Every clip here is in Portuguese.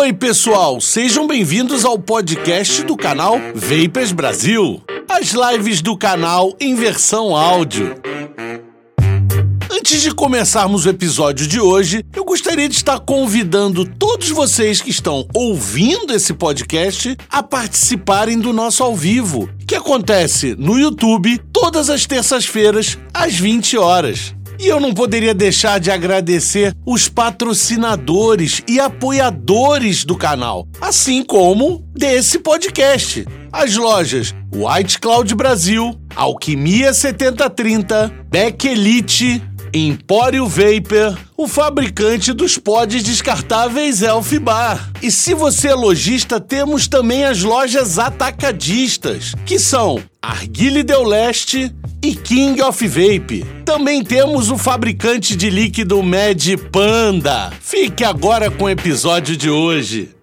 Oi, pessoal, sejam bem-vindos ao podcast do canal Vapers Brasil. As lives do canal em versão áudio. Antes de começarmos o episódio de hoje, eu gostaria de estar convidando todos vocês que estão ouvindo esse podcast a participarem do nosso ao vivo, que acontece no YouTube todas as terças-feiras às 20 horas. E eu não poderia deixar de agradecer os patrocinadores e apoiadores do canal, assim como desse podcast. As lojas White Cloud Brasil, Alquimia 7030, Beck Elite, Empório Vapor, o fabricante dos pods descartáveis Elf Bar. E se você é lojista, temos também as lojas atacadistas, que são Arguile Del Leste e King of Vape. Também temos o fabricante de líquido Mad Panda. Fique agora com o episódio de hoje.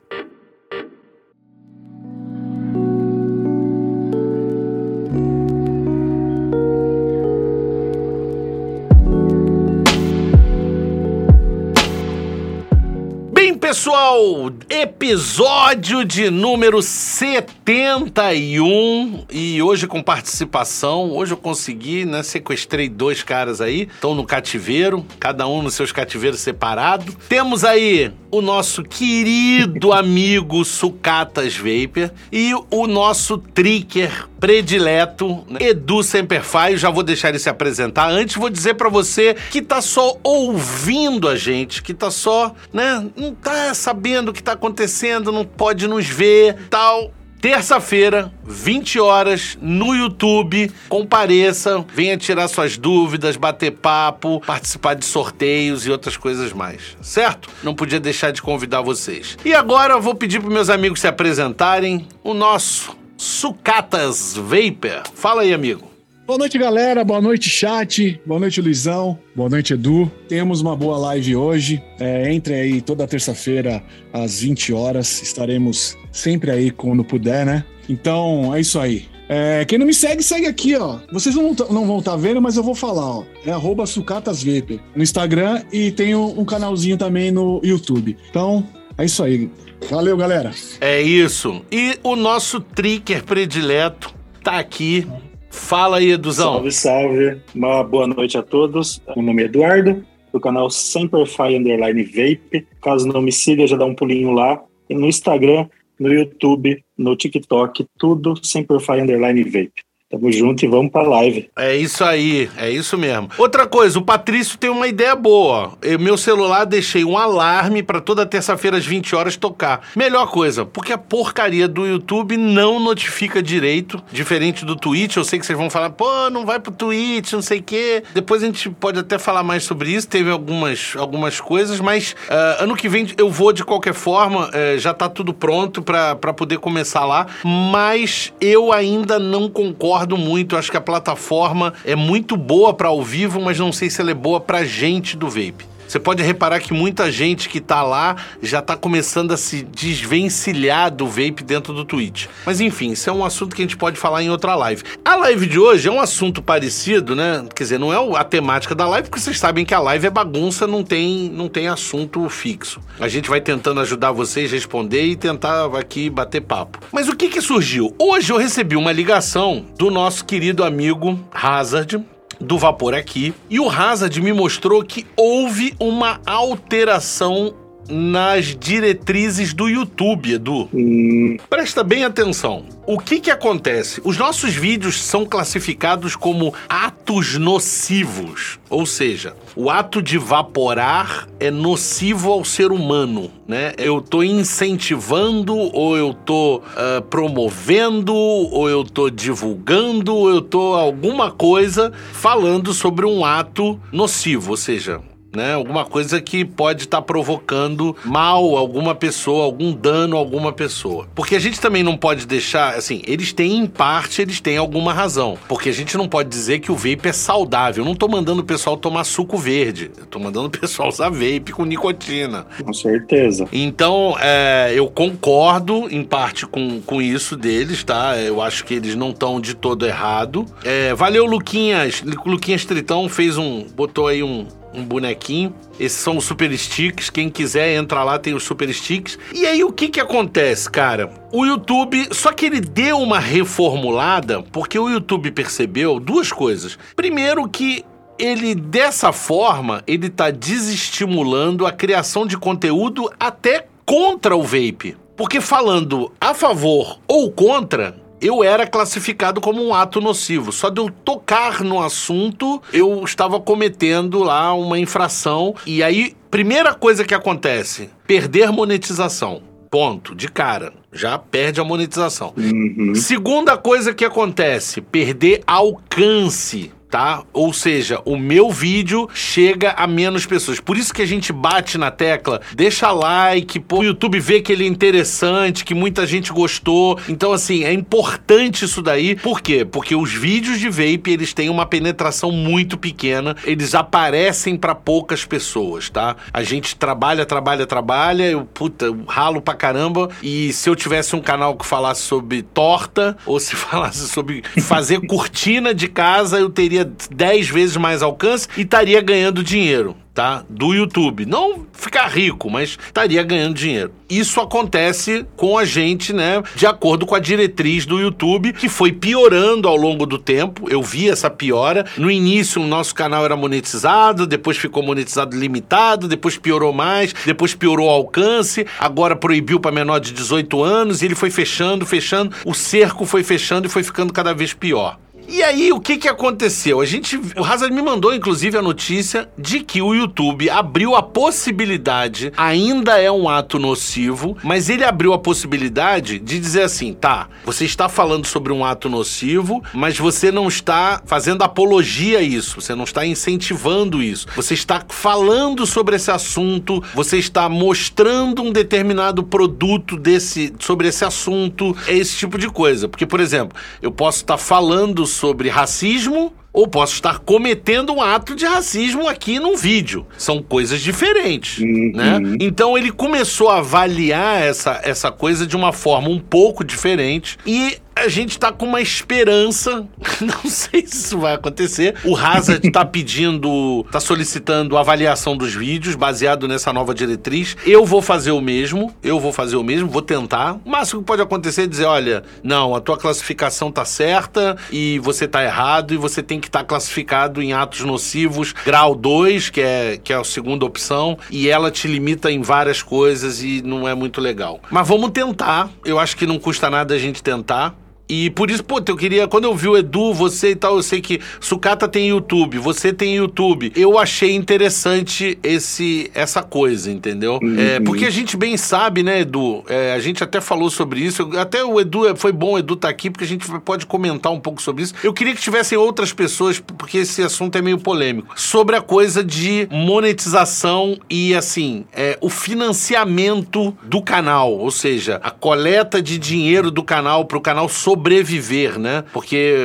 Pessoal, episódio de número 71 e hoje com participação. Hoje eu consegui, né? Sequestrei dois caras aí, estão no cativeiro, cada um nos seus cativeiros separados. Temos aí o nosso querido amigo Sucatas Vapor e o nosso tricker predileto, né? Edu Semperfai. Já vou deixar ele se apresentar. Antes, vou dizer para você que tá só ouvindo a gente, que tá só, né? Não tá sabendo o que tá acontecendo, não pode nos ver, tal. Terça-feira, 20 horas, no YouTube. Compareça, venha tirar suas dúvidas, bater papo, participar de sorteios e outras coisas mais. Certo? Não podia deixar de convidar vocês. E agora eu vou pedir para meus amigos se apresentarem. O nosso Sucatas Vapor. Fala aí, amigo. Boa noite, galera. Boa noite, chat. Boa noite, Luizão. Boa noite, Edu. Temos uma boa live hoje. É, entre aí toda terça-feira às 20 horas. Estaremos sempre aí quando puder, né? Então, é isso aí. É, quem não me segue, segue aqui, ó. Vocês não, não vão estar tá vendo, mas eu vou falar, ó. É arroba sucatasvp no Instagram e um, um canalzinho também no YouTube. Então, é isso aí. Valeu, galera. É isso. E o nosso tricker predileto tá aqui. Fala aí, Eduzão. Salve, salve. Uma boa noite a todos. O nome é Eduardo, do canal Semperfy Underline Vape. Caso não me siga, já dá um pulinho lá. E no Instagram, no YouTube, no TikTok, tudo Semperfy Underline Vape. Tamo junto e vamos pra live. É isso aí, é isso mesmo. Outra coisa, o Patrício tem uma ideia boa. Eu, meu celular deixei um alarme para toda terça-feira às 20 horas tocar. Melhor coisa, porque a porcaria do YouTube não notifica direito, diferente do Twitch. Eu sei que vocês vão falar, pô, não vai pro Twitch, não sei o quê. Depois a gente pode até falar mais sobre isso. Teve algumas, algumas coisas, mas uh, ano que vem eu vou de qualquer forma. Uh, já tá tudo pronto para poder começar lá. Mas eu ainda não concordo concordo muito. Acho que a plataforma é muito boa para ao vivo, mas não sei se ela é boa para gente do vape. Você pode reparar que muita gente que tá lá já tá começando a se desvencilhar do vape dentro do Twitch. Mas enfim, isso é um assunto que a gente pode falar em outra live. A live de hoje é um assunto parecido, né? Quer dizer, não é a temática da live, porque vocês sabem que a live é bagunça, não tem, não tem assunto fixo. A gente vai tentando ajudar vocês a responder e tentar aqui bater papo. Mas o que que surgiu? Hoje eu recebi uma ligação do nosso querido amigo Hazard, do vapor aqui. E o Hazard me mostrou que houve uma alteração nas diretrizes do YouTube, Edu. Hum. Presta bem atenção. O que que acontece? Os nossos vídeos são classificados como atos nocivos, ou seja, o ato de vaporar é nocivo ao ser humano, né? Eu tô incentivando, ou eu tô uh, promovendo, ou eu tô divulgando, ou eu tô alguma coisa falando sobre um ato nocivo, ou seja, né? Alguma coisa que pode estar tá provocando mal a alguma pessoa, algum dano a alguma pessoa. Porque a gente também não pode deixar, assim, eles têm em parte, eles têm alguma razão. Porque a gente não pode dizer que o vape é saudável. Eu não tô mandando o pessoal tomar suco verde. Eu tô mandando o pessoal usar vape com nicotina. Com certeza. Então, é, eu concordo em parte com, com isso deles, tá? Eu acho que eles não estão de todo errado. É, valeu, Luquinhas. Luquinhas Tritão fez um. botou aí um, um bonequinho. Esses são os super sticks. Quem quiser entrar lá tem os super sticks. E aí o que que acontece, cara? O YouTube, só que ele deu uma reformulada porque o YouTube percebeu duas coisas. Primeiro que ele dessa forma, ele tá desestimulando a criação de conteúdo até contra o vape. Porque falando a favor ou contra, eu era classificado como um ato nocivo. Só de eu tocar no assunto, eu estava cometendo lá uma infração. E aí, primeira coisa que acontece: perder monetização. Ponto, de cara. Já perde a monetização. Uhum. Segunda coisa que acontece: perder alcance tá? Ou seja, o meu vídeo chega a menos pessoas. Por isso que a gente bate na tecla, deixa like, pô, o YouTube vê que ele é interessante, que muita gente gostou. Então, assim, é importante isso daí. Por quê? Porque os vídeos de vape, eles têm uma penetração muito pequena, eles aparecem para poucas pessoas, tá? A gente trabalha, trabalha, trabalha, eu, puta, eu ralo pra caramba, e se eu tivesse um canal que falasse sobre torta, ou se falasse sobre fazer cortina de casa, eu teria teria 10 vezes mais alcance e estaria ganhando dinheiro tá? Do YouTube. Não ficar rico, mas estaria ganhando dinheiro. Isso acontece com a gente, né? De acordo com a diretriz do YouTube, que foi piorando ao longo do tempo. Eu vi essa piora. No início, o nosso canal era monetizado, depois ficou monetizado limitado, depois piorou mais, depois piorou o alcance, agora proibiu para menor de 18 anos e ele foi fechando, fechando. O cerco foi fechando e foi ficando cada vez pior. E aí, o que que aconteceu? A gente, o Hazard me mandou inclusive a notícia de que o YouTube abriu a possibilidade, ainda é um ato nocivo, mas ele abriu a possibilidade de dizer assim, tá, você está falando sobre um ato nocivo, mas você não está fazendo apologia a isso, você não está incentivando isso. Você está falando sobre esse assunto, você está mostrando um determinado produto desse sobre esse assunto, é esse tipo de coisa. Porque, por exemplo, eu posso estar falando sobre racismo ou posso estar cometendo um ato de racismo aqui num vídeo. São coisas diferentes, Uhum. né? Então ele começou a avaliar essa, essa coisa de uma forma um pouco diferente e a gente tá com uma esperança, não sei se isso vai acontecer. O Hazard tá pedindo, tá solicitando avaliação dos vídeos baseado nessa nova diretriz. Eu vou fazer o mesmo, eu vou fazer o mesmo, vou tentar. O máximo que pode acontecer é dizer, olha, não, a tua classificação tá certa e você tá errado e você tem que estar classificado em atos nocivos grau 2, que é, que é a segunda opção, e ela te limita em várias coisas e não é muito legal. Mas vamos tentar, eu acho que não custa nada a gente tentar. E por isso, pô, eu queria. Quando eu vi o Edu, você e tal, eu sei que Sucata tem YouTube, você tem YouTube. Eu achei interessante esse, essa coisa, entendeu? É, porque a gente bem sabe, né, Edu? É, a gente até falou sobre isso. Até o Edu, foi bom o Edu estar aqui, porque a gente pode comentar um pouco sobre isso. Eu queria que tivessem outras pessoas, porque esse assunto é meio polêmico, sobre a coisa de monetização e, assim, é, o financiamento do canal. Ou seja, a coleta de dinheiro do canal para o canal sobreviver, né? Porque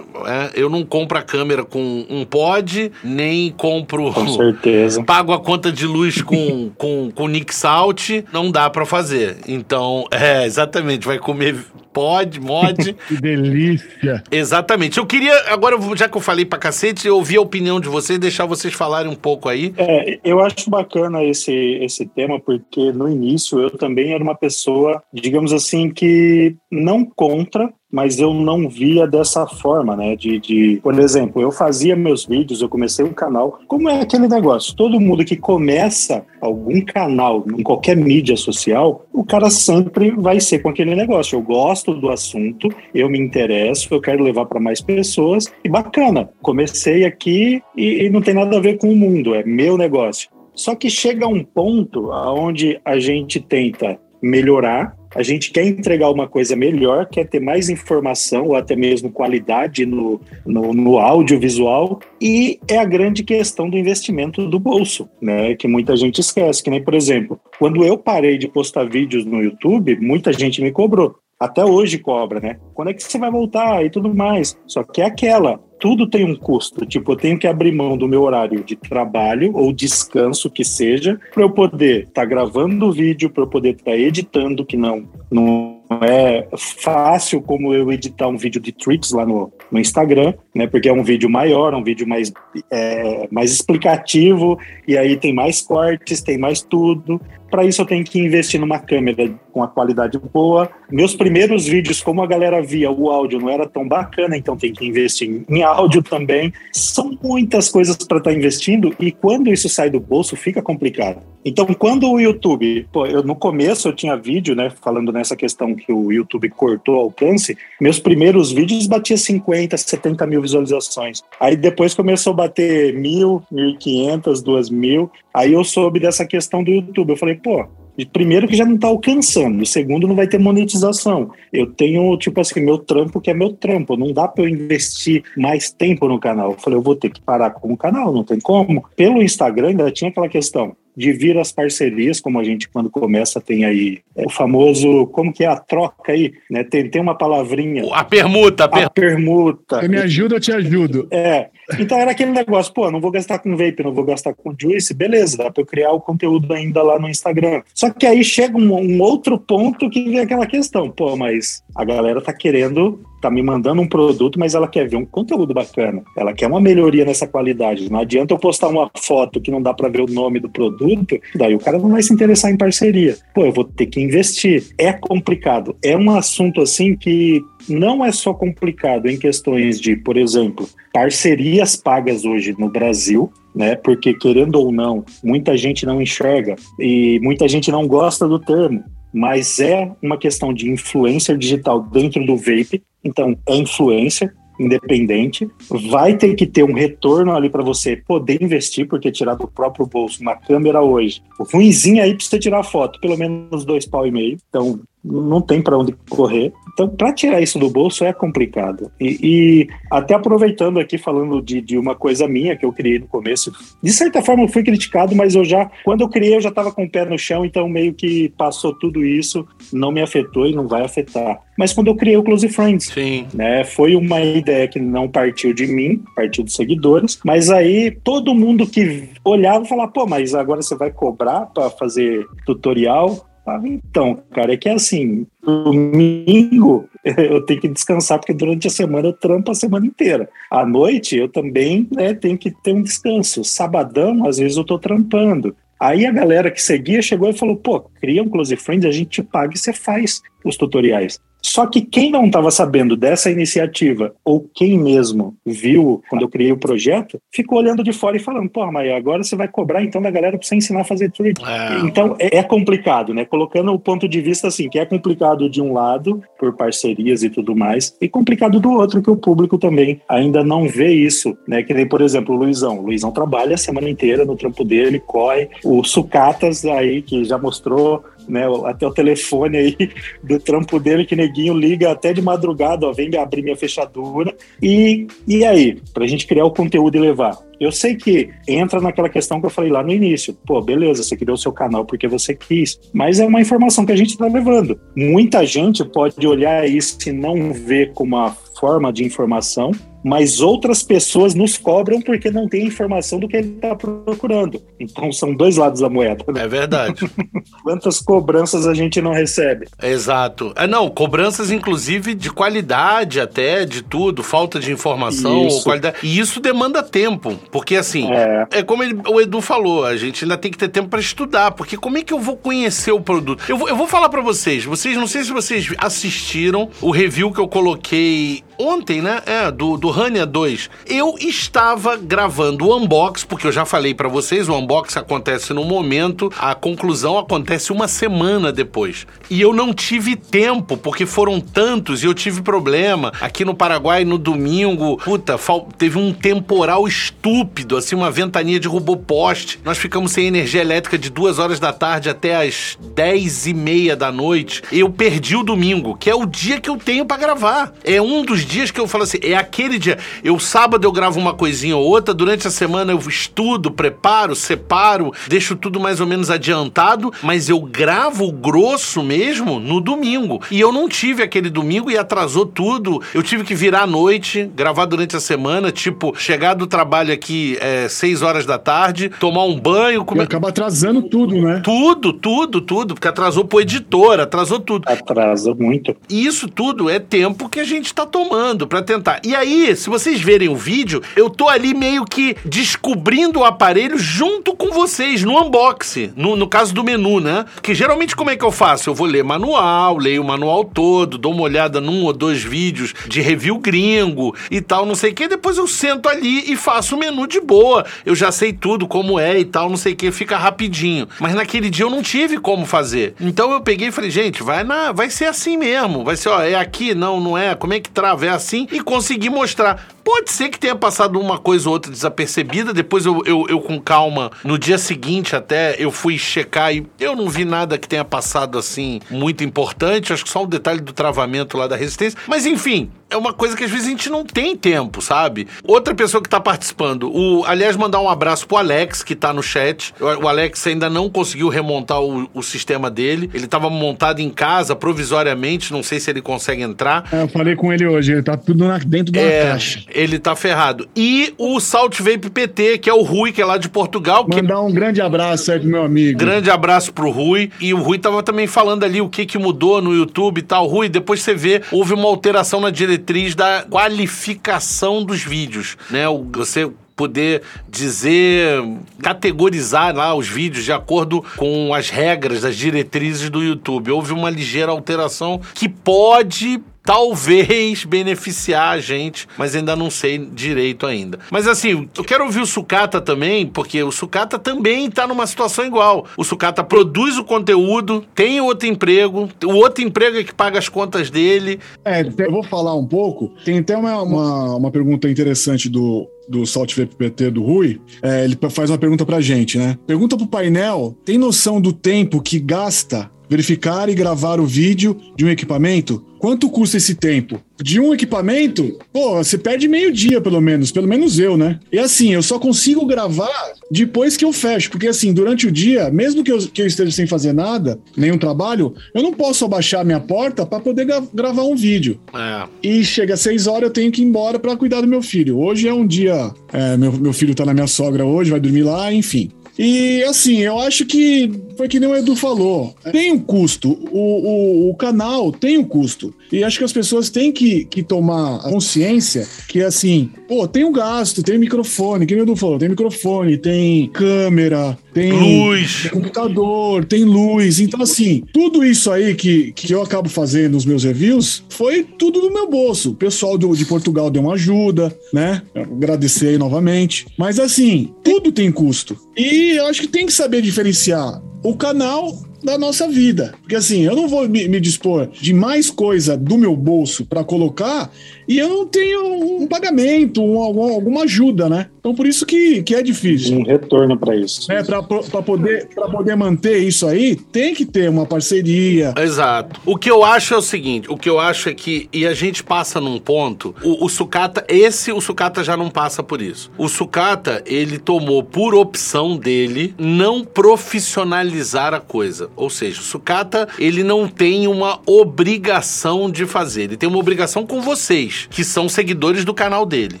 é, eu não compro a câmera com um pod, nem compro. Com certeza. Pago a conta de luz com, com, com Nick Salt, não dá pra fazer. Então, é, exatamente, vai comer pod, mod. Que delícia. exatamente. Eu queria, agora, já que eu falei pra cacete, eu ouvir a opinião de vocês, deixar vocês falarem um pouco aí. É, eu acho bacana esse, esse tema, porque no início eu também era uma pessoa, digamos assim, que não contra, mas eu não via dessa forma, né? De, de, por exemplo, eu fazia meus vídeos, eu comecei um canal. Como é aquele negócio? Todo mundo que começa algum canal em qualquer mídia social, o cara sempre vai ser com aquele negócio. Eu gosto do assunto, eu me interesso, eu quero levar para mais pessoas e bacana. Comecei aqui e, e não tem nada a ver com o mundo, é meu negócio. Só que chega um ponto onde a gente tenta melhorar a gente quer entregar uma coisa melhor, quer ter mais informação ou até mesmo qualidade no, no, no audiovisual, e é a grande questão do investimento do bolso, né? Que muita gente esquece. Que nem, por exemplo, quando eu parei de postar vídeos no YouTube, muita gente me cobrou. Até hoje cobra, né? Quando é que você vai voltar e tudo mais? Só que é aquela, tudo tem um custo. Tipo, eu tenho que abrir mão do meu horário de trabalho ou descanso que seja, para eu poder estar tá gravando o vídeo, para eu poder estar tá editando, que não, não é fácil como eu editar um vídeo de tricks lá no, no Instagram, né? Porque é um vídeo maior, um vídeo mais, é, mais explicativo, e aí tem mais cortes, tem mais tudo. Para isso eu tenho que investir numa câmera com a qualidade boa. Meus primeiros vídeos, como a galera via, o áudio não era tão bacana, então tem que investir em áudio também. São muitas coisas para estar tá investindo e quando isso sai do bolso fica complicado. Então, quando o YouTube, pô, eu no começo eu tinha vídeo, né, falando nessa questão que o YouTube cortou o alcance, meus primeiros vídeos batia 50, 70 mil visualizações. Aí depois começou a bater mil, mil e quinhentas, duas mil. Aí eu soube dessa questão do YouTube. Eu falei, pô, primeiro que já não está alcançando, e segundo não vai ter monetização. Eu tenho, tipo assim, meu trampo que é meu trampo, não dá para eu investir mais tempo no canal. Eu falei, eu vou ter que parar com o canal, não tem como. Pelo Instagram ainda tinha aquela questão, de vir as parcerias, como a gente quando começa tem aí é o famoso, como que é a troca aí, né? Tem, tem uma palavrinha. A permuta. A, per... a permuta. Você me ajuda, eu te ajudo. É. Então era aquele negócio, pô, não vou gastar com vape, não vou gastar com juice, beleza, dá para eu criar o conteúdo ainda lá no Instagram. Só que aí chega um, um outro ponto que vem aquela questão, pô, mas a galera tá querendo tá me mandando um produto, mas ela quer ver um conteúdo bacana. Ela quer uma melhoria nessa qualidade. Não adianta eu postar uma foto que não dá para ver o nome do produto, daí o cara não vai se interessar em parceria. Pô, eu vou ter que investir. É complicado. É um assunto assim que não é só complicado em questões de, por exemplo, parcerias pagas hoje no Brasil, né? Porque querendo ou não, muita gente não enxerga e muita gente não gosta do termo mas é uma questão de influencer digital dentro do vape. Então, é influencer independente, vai ter que ter um retorno ali para você poder investir, porque tirar do próprio bolso uma câmera hoje, ruimzinho aí para você tirar foto, pelo menos dois pau e meio. Então, não tem para onde correr. Então, para tirar isso do bolso é complicado. E, e, até aproveitando aqui, falando de, de uma coisa minha que eu criei no começo, de certa forma eu fui criticado, mas eu já, quando eu criei, eu já estava com o pé no chão, então meio que passou tudo isso, não me afetou e não vai afetar. Mas quando eu criei o Close Friends, Sim. Né, foi uma ideia que não partiu de mim, partiu dos seguidores, mas aí todo mundo que olhava falava, pô, mas agora você vai cobrar para fazer tutorial? Então, cara, é que é assim, domingo eu tenho que descansar, porque durante a semana eu trampo a semana inteira. À noite eu também né, tenho que ter um descanso. Sabadão, às vezes eu tô trampando. Aí a galera que seguia chegou e falou: pô, cria um Close Friends, a gente te paga e você faz os tutoriais. Só que quem não estava sabendo dessa iniciativa, ou quem mesmo viu quando eu criei o projeto, ficou olhando de fora e falando: pô, mas agora você vai cobrar então da galera para você ensinar a fazer trick. É. Então é, é, complicado, né? Colocando o ponto de vista assim, que é complicado de um lado, por parcerias e tudo mais, e complicado do outro, que o público também ainda não vê isso, né? Que nem, por exemplo, o Luizão. O Luizão trabalha a semana inteira no trampo dele, corre. O Sucatas aí, que já mostrou né, até o telefone aí do trampo dele, que neguinho liga até de madrugada, ó, vem abrir minha fechadura. E, e aí, pra gente criar o conteúdo e levar? Eu sei que entra naquela questão que eu falei lá no início. Pô, beleza, você criou o seu canal porque você quis, mas é uma informação que a gente está levando. Muita gente pode olhar isso e não ver como uma forma de informação, mas outras pessoas nos cobram porque não tem informação do que ele está procurando. Então são dois lados da moeda. Né? É verdade. Quantas cobranças a gente não recebe? Exato. É, não, cobranças inclusive de qualidade até, de tudo, falta de informação, isso. qualidade. E isso demanda tempo, porque assim, é, é como ele, o Edu falou, a gente ainda tem que ter tempo para estudar, porque como é que eu vou conhecer o produto? Eu vou, eu vou falar para vocês, vocês, não sei se vocês assistiram o review que eu coloquei ontem, né? É, do, do Rania 2. Eu estava gravando o unbox, porque eu já falei para vocês, o unbox acontece no momento, a conclusão acontece uma semana depois. E eu não tive tempo, porque foram tantos e eu tive problema. Aqui no Paraguai, no domingo, puta, teve um temporal estúpido, assim, uma ventania derrubou poste. Nós ficamos sem energia elétrica de duas horas da tarde até as dez e meia da noite. Eu perdi o domingo, que é o dia que eu tenho para gravar. É um dos os dias que eu falo assim, é aquele dia. Eu sábado eu gravo uma coisinha ou outra, durante a semana eu estudo, preparo, separo, deixo tudo mais ou menos adiantado, mas eu gravo o grosso mesmo no domingo. E eu não tive aquele domingo e atrasou tudo. Eu tive que virar à noite, gravar durante a semana, tipo, chegar do trabalho aqui é, 6 horas da tarde, tomar um banho. Come... E acaba atrasando tudo, né? Tudo, tudo, tudo, porque atrasou pro editor, atrasou tudo. Atrasa muito. E isso tudo é tempo que a gente tá tomando para tentar. E aí, se vocês verem o vídeo, eu tô ali meio que descobrindo o aparelho junto com vocês no unboxing, no, no caso do menu, né? Que geralmente como é que eu faço? Eu vou ler manual, leio o manual todo, dou uma olhada num ou dois vídeos de review gringo e tal, não sei o que, depois eu sento ali e faço o menu de boa. Eu já sei tudo como é e tal, não sei o que, fica rapidinho. Mas naquele dia eu não tive como fazer. Então eu peguei e falei, gente, vai na, vai ser assim mesmo. Vai ser, ó, é aqui, não, não é. Como é que trava? Assim e consegui mostrar. Pode ser que tenha passado uma coisa ou outra desapercebida. Depois eu, eu, eu, com calma, no dia seguinte até, eu fui checar e eu não vi nada que tenha passado assim muito importante. Acho que só o detalhe do travamento lá da resistência. Mas enfim, é uma coisa que às vezes a gente não tem tempo, sabe? Outra pessoa que tá participando, o, aliás, mandar um abraço pro Alex, que tá no chat. O, Alex ainda não conseguiu remontar o, o sistema dele. Ele tava montado em casa provisoriamente, não sei se ele consegue entrar. É, eu falei com ele hoje, ele tá tudo na, dentro da é, caixa ele tá ferrado. E o Salt Vape PT, que é o Rui, que é lá de Portugal. Mandar que... um grande abraço aí pro meu amigo. Grande abraço pro Rui. E o Rui tava também falando ali o que que mudou no YouTube e tal. Rui, depois você vê, houve uma alteração na diretriz da qualificação dos vídeos, né? Você poder dizer, categorizar lá os vídeos de acordo com as regras, as diretrizes do YouTube. Houve uma ligeira alteração que pode talvez beneficiar a gente, mas ainda não sei direito ainda. Mas assim, eu quero ouvir o Sucata também, porque o Sucata também tá numa situação igual. O Sucata produz o conteúdo, tem outro emprego, o outro emprego é que paga as contas dele. É, eu vou falar um pouco. Tem até uma, uma, uma pergunta interessante do, do Salt VPT do Rui, é, ele faz uma pergunta pra gente, né? Pergunta pro painel: tem noção do tempo que gasta verificar e gravar o vídeo de um equipamento? Quanto custa esse tempo? De um equipamento, pô, você perde meio dia, pelo menos. Pelo menos eu, né? E assim, eu só consigo gravar depois que eu fecho. Porque assim, durante o dia, mesmo que eu, que eu esteja sem fazer nada, nenhum trabalho, eu não posso abaixar minha porta para poder gra gravar um vídeo. É. E chega às seis horas, eu tenho que ir embora para cuidar do meu filho. Hoje é um dia. É, meu, meu filho tá na minha sogra hoje, vai dormir lá, enfim. E assim, eu acho que foi que nem o Edu falou. Tem um custo. O, o, o canal tem um custo. E acho que as pessoas têm que, que tomar consciência que, assim, pô, tem um gasto, tem microfone, que nem o Edu falou, tem microfone, tem câmera, tem luz, tem computador, tem luz. Então, assim, tudo isso aí que, que eu acabo fazendo nos meus reviews foi tudo do meu bolso. O pessoal do, de Portugal deu uma ajuda, né? Agradecer aí novamente. Mas, assim, tudo tem custo. E eu acho que tem que saber diferenciar o canal da nossa vida. Porque assim, eu não vou me, me dispor de mais coisa do meu bolso para colocar e eu não tenho um pagamento, um, alguma ajuda, né? Então por isso que, que é difícil. Um retorno para isso. É, para poder, poder manter isso aí, tem que ter uma parceria. Exato. O que eu acho é o seguinte, o que eu acho é que, e a gente passa num ponto, o, o sucata, esse o sucata já não passa por isso. O sucata, ele tomou por opção dele não profissionalizar a coisa. Ou seja, o sucata, ele não tem uma obrigação de fazer, ele tem uma obrigação com vocês que são seguidores do canal dele,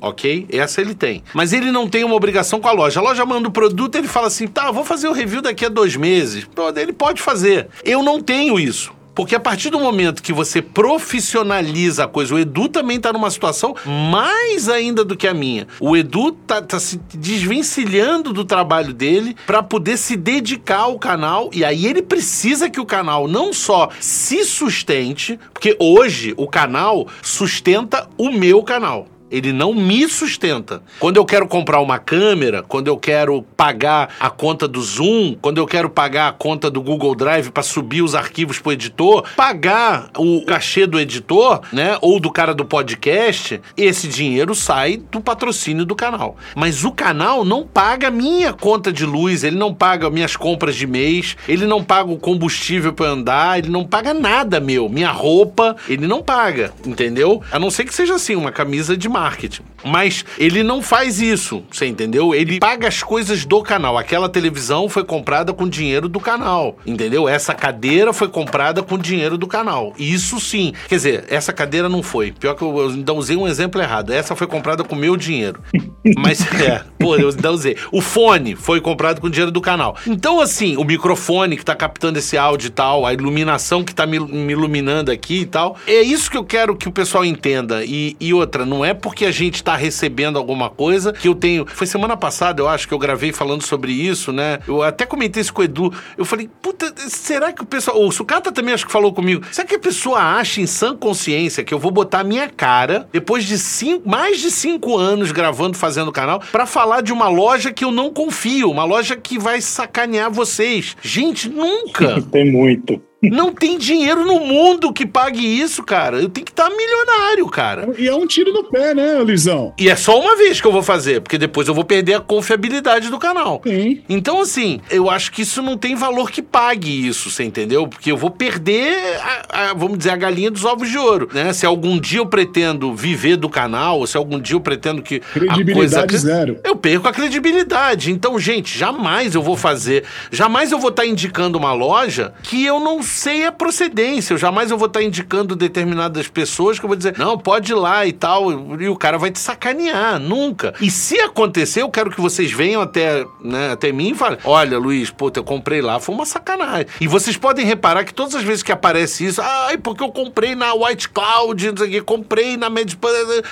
ok? Essa ele tem. Mas ele não tem uma obrigação com a loja. A loja manda o produto, ele fala assim: tá, vou fazer o review daqui a dois meses. Ele pode fazer. Eu não tenho isso. Porque a partir do momento que você profissionaliza a coisa, o Edu também tá numa situação mais ainda do que a minha. O Edu tá, tá se desvencilhando do trabalho dele para poder se dedicar ao canal e aí ele precisa que o canal não só se sustente, porque hoje o canal sustenta o meu canal. Ele não me sustenta. Quando eu quero comprar uma câmera, quando eu quero pagar a conta do Zoom, quando eu quero pagar a conta do Google Drive para subir os arquivos pro editor, pagar o cachê do editor, né, ou do cara do podcast, esse dinheiro sai do patrocínio do canal. Mas o canal não paga minha conta de luz, ele não paga minhas compras de mês, ele não paga o combustível para andar, ele não paga nada meu, minha roupa, ele não paga, entendeu? A não ser que seja assim, uma camisa de marketing. Mas ele não faz isso, você entendeu? Ele paga as coisas do canal. Aquela televisão foi comprada com dinheiro do canal, entendeu? Essa cadeira foi comprada com dinheiro do canal. Isso sim. Quer dizer, essa cadeira não foi. Pior que eu, eu ainda usei um exemplo errado. Essa foi comprada com meu dinheiro. Mas é, pô, eu ainda usei. O fone foi comprado com dinheiro do canal. Então, assim, o microfone que tá captando esse áudio e tal, a iluminação que tá me, me iluminando aqui e tal. É isso que eu quero que o pessoal entenda. E, e outra, não é porque a gente tá recebendo alguma coisa que eu tenho. Foi semana passada, eu acho que eu gravei falando sobre isso, né? Eu até comentei isso com o Edu. Eu falei, puta, será que o pessoal. O Sucata também acho que falou comigo. Será que a pessoa acha em sã consciência que eu vou botar a minha cara, depois de cinco, mais de cinco anos gravando, fazendo o canal, para falar de uma loja que eu não confio, uma loja que vai sacanear vocês? Gente, nunca! Tem muito. Não tem dinheiro no mundo que pague isso, cara. Eu tenho que estar milionário, cara. E é um tiro no pé, né, Luizão? E é só uma vez que eu vou fazer, porque depois eu vou perder a confiabilidade do canal. Sim. Então, assim, eu acho que isso não tem valor que pague isso, você entendeu? Porque eu vou perder, a, a, vamos dizer, a galinha dos ovos de ouro, né? Se algum dia eu pretendo viver do canal, ou se algum dia eu pretendo que Credibilidade a coisa... zero. Eu perco a credibilidade. Então, gente, jamais eu vou fazer, jamais eu vou estar indicando uma loja que eu não sei a procedência. Eu jamais eu vou estar indicando determinadas pessoas que eu vou dizer, não, pode ir lá e tal, e o cara vai te sacanear, nunca. E se acontecer, eu quero que vocês venham até, né, até mim e falem, olha, Luiz, pô, eu comprei lá, foi uma sacanagem. E vocês podem reparar que todas as vezes que aparece isso, ai, porque eu comprei na White Cloud, não sei o quê, comprei na Med...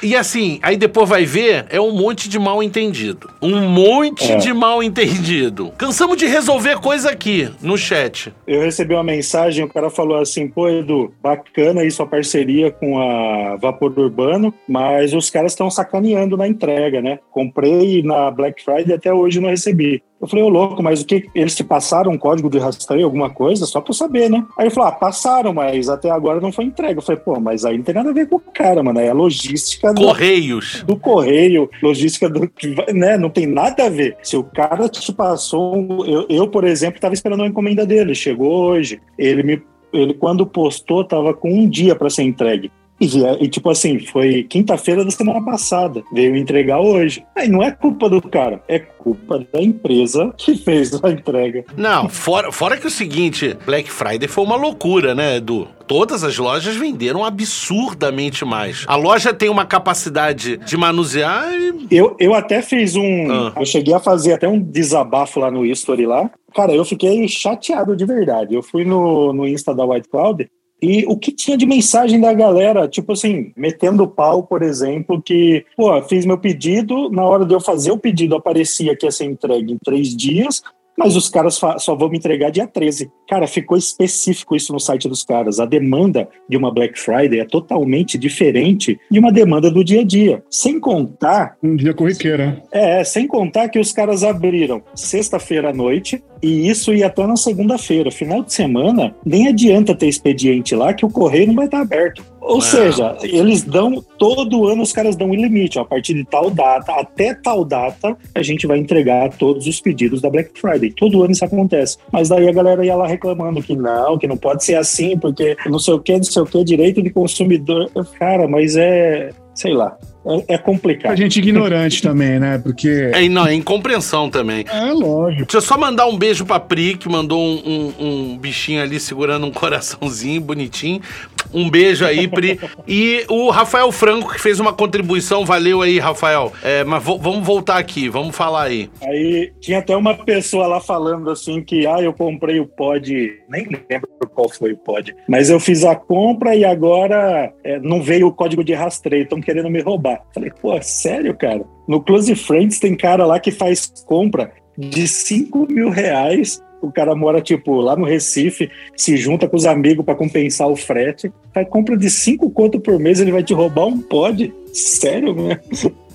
E assim, aí depois vai ver, é um monte de mal entendido. Um monte É. de mal entendido. Cansamos de resolver coisa aqui, no chat. Eu recebi uma mensagem, o cara falou assim, pô, Edu, bacana aí sua parceria com a Vapor Urbano, mas os caras estão sacaneando na entrega, né? Comprei na Black Friday até hoje não recebi. Eu falei, ô louco, mas o que? Eles te passaram um código de rastreio, alguma coisa? Só pra eu saber, né? Aí ele falou, ah, passaram, mas até agora não foi entregue. Eu falei, pô, mas aí não tem nada a ver com o cara, mano. É a logística do, Correios. do correio, logística do que vai- né? Não tem nada a ver. Se o cara te passou, eu, eu, por exemplo, estava esperando uma encomenda dele, chegou hoje. Ele me, ele quando postou, tava com um dia para ser entregue. E, vie- e, tipo assim, foi quinta-feira da semana passada. Veio entregar hoje. Aí não é culpa do cara, é culpa da empresa que fez a entrega. Não, fora, fora que o seguinte, Black Friday foi uma loucura, né, Edu? Todas as lojas venderam absurdamente mais. A loja tem uma capacidade de manusear e... Eu, eu até fiz um. Ah. Eu cheguei a fazer até um desabafo lá no History lá. Cara, eu fiquei chateado de verdade. Eu fui no, no Insta da White Cloud e o que tinha de mensagem da galera, tipo assim, metendo pau, por exemplo, que, pô, fiz meu pedido, na hora de eu fazer o pedido aparecia que ia ser entregue em três dias, mas os caras só vão me entregar dia 13. Cara, ficou específico isso no site dos caras. A demanda de uma Black Friday é totalmente diferente de uma demanda do dia a dia. Sem contar Um dia corriqueiro, né? é, sem contar que os caras abriram sexta-feira à noite e isso ia até na segunda-feira. Final de semana, nem adianta ter expediente lá que o correio não vai estar aberto. Ou Não. seja, eles dão, todo ano os caras dão um limite. Ó, a partir de tal data, até tal data, a gente vai entregar todos os pedidos da Black Friday. Todo ano isso acontece. Mas daí a galera ia lá reclamando que não, que não pode ser assim, porque não sei o que, não sei o que, direito de consumidor. Cara, mas é, sei lá, é, é complicado. A gente ignorante também, né? Porque. É, não, é incompreensão também. É lógico. Deixa eu só mandar um beijo pra Pri, que mandou um, um- um bichinho ali segurando um coraçãozinho bonitinho. Um beijo aí, Pri. E o Rafael Franco, que fez uma contribuição. Valeu aí, Rafael. É, mas vo- vamos voltar aqui, vamos falar aí. Aí tinha até uma pessoa lá falando assim que ah, eu comprei o pod, nem lembro qual foi o pod, mas eu fiz a compra e agora é, não veio o código de rastreio, estão querendo me roubar. Falei, pô, sério, cara? No Close Friends tem cara lá que faz compra de 5 mil reais o cara mora, tipo, lá no Recife, se junta com os amigos para compensar o frete, faz compra de cinco conto por mês, ele vai te roubar um pod. Sério, né?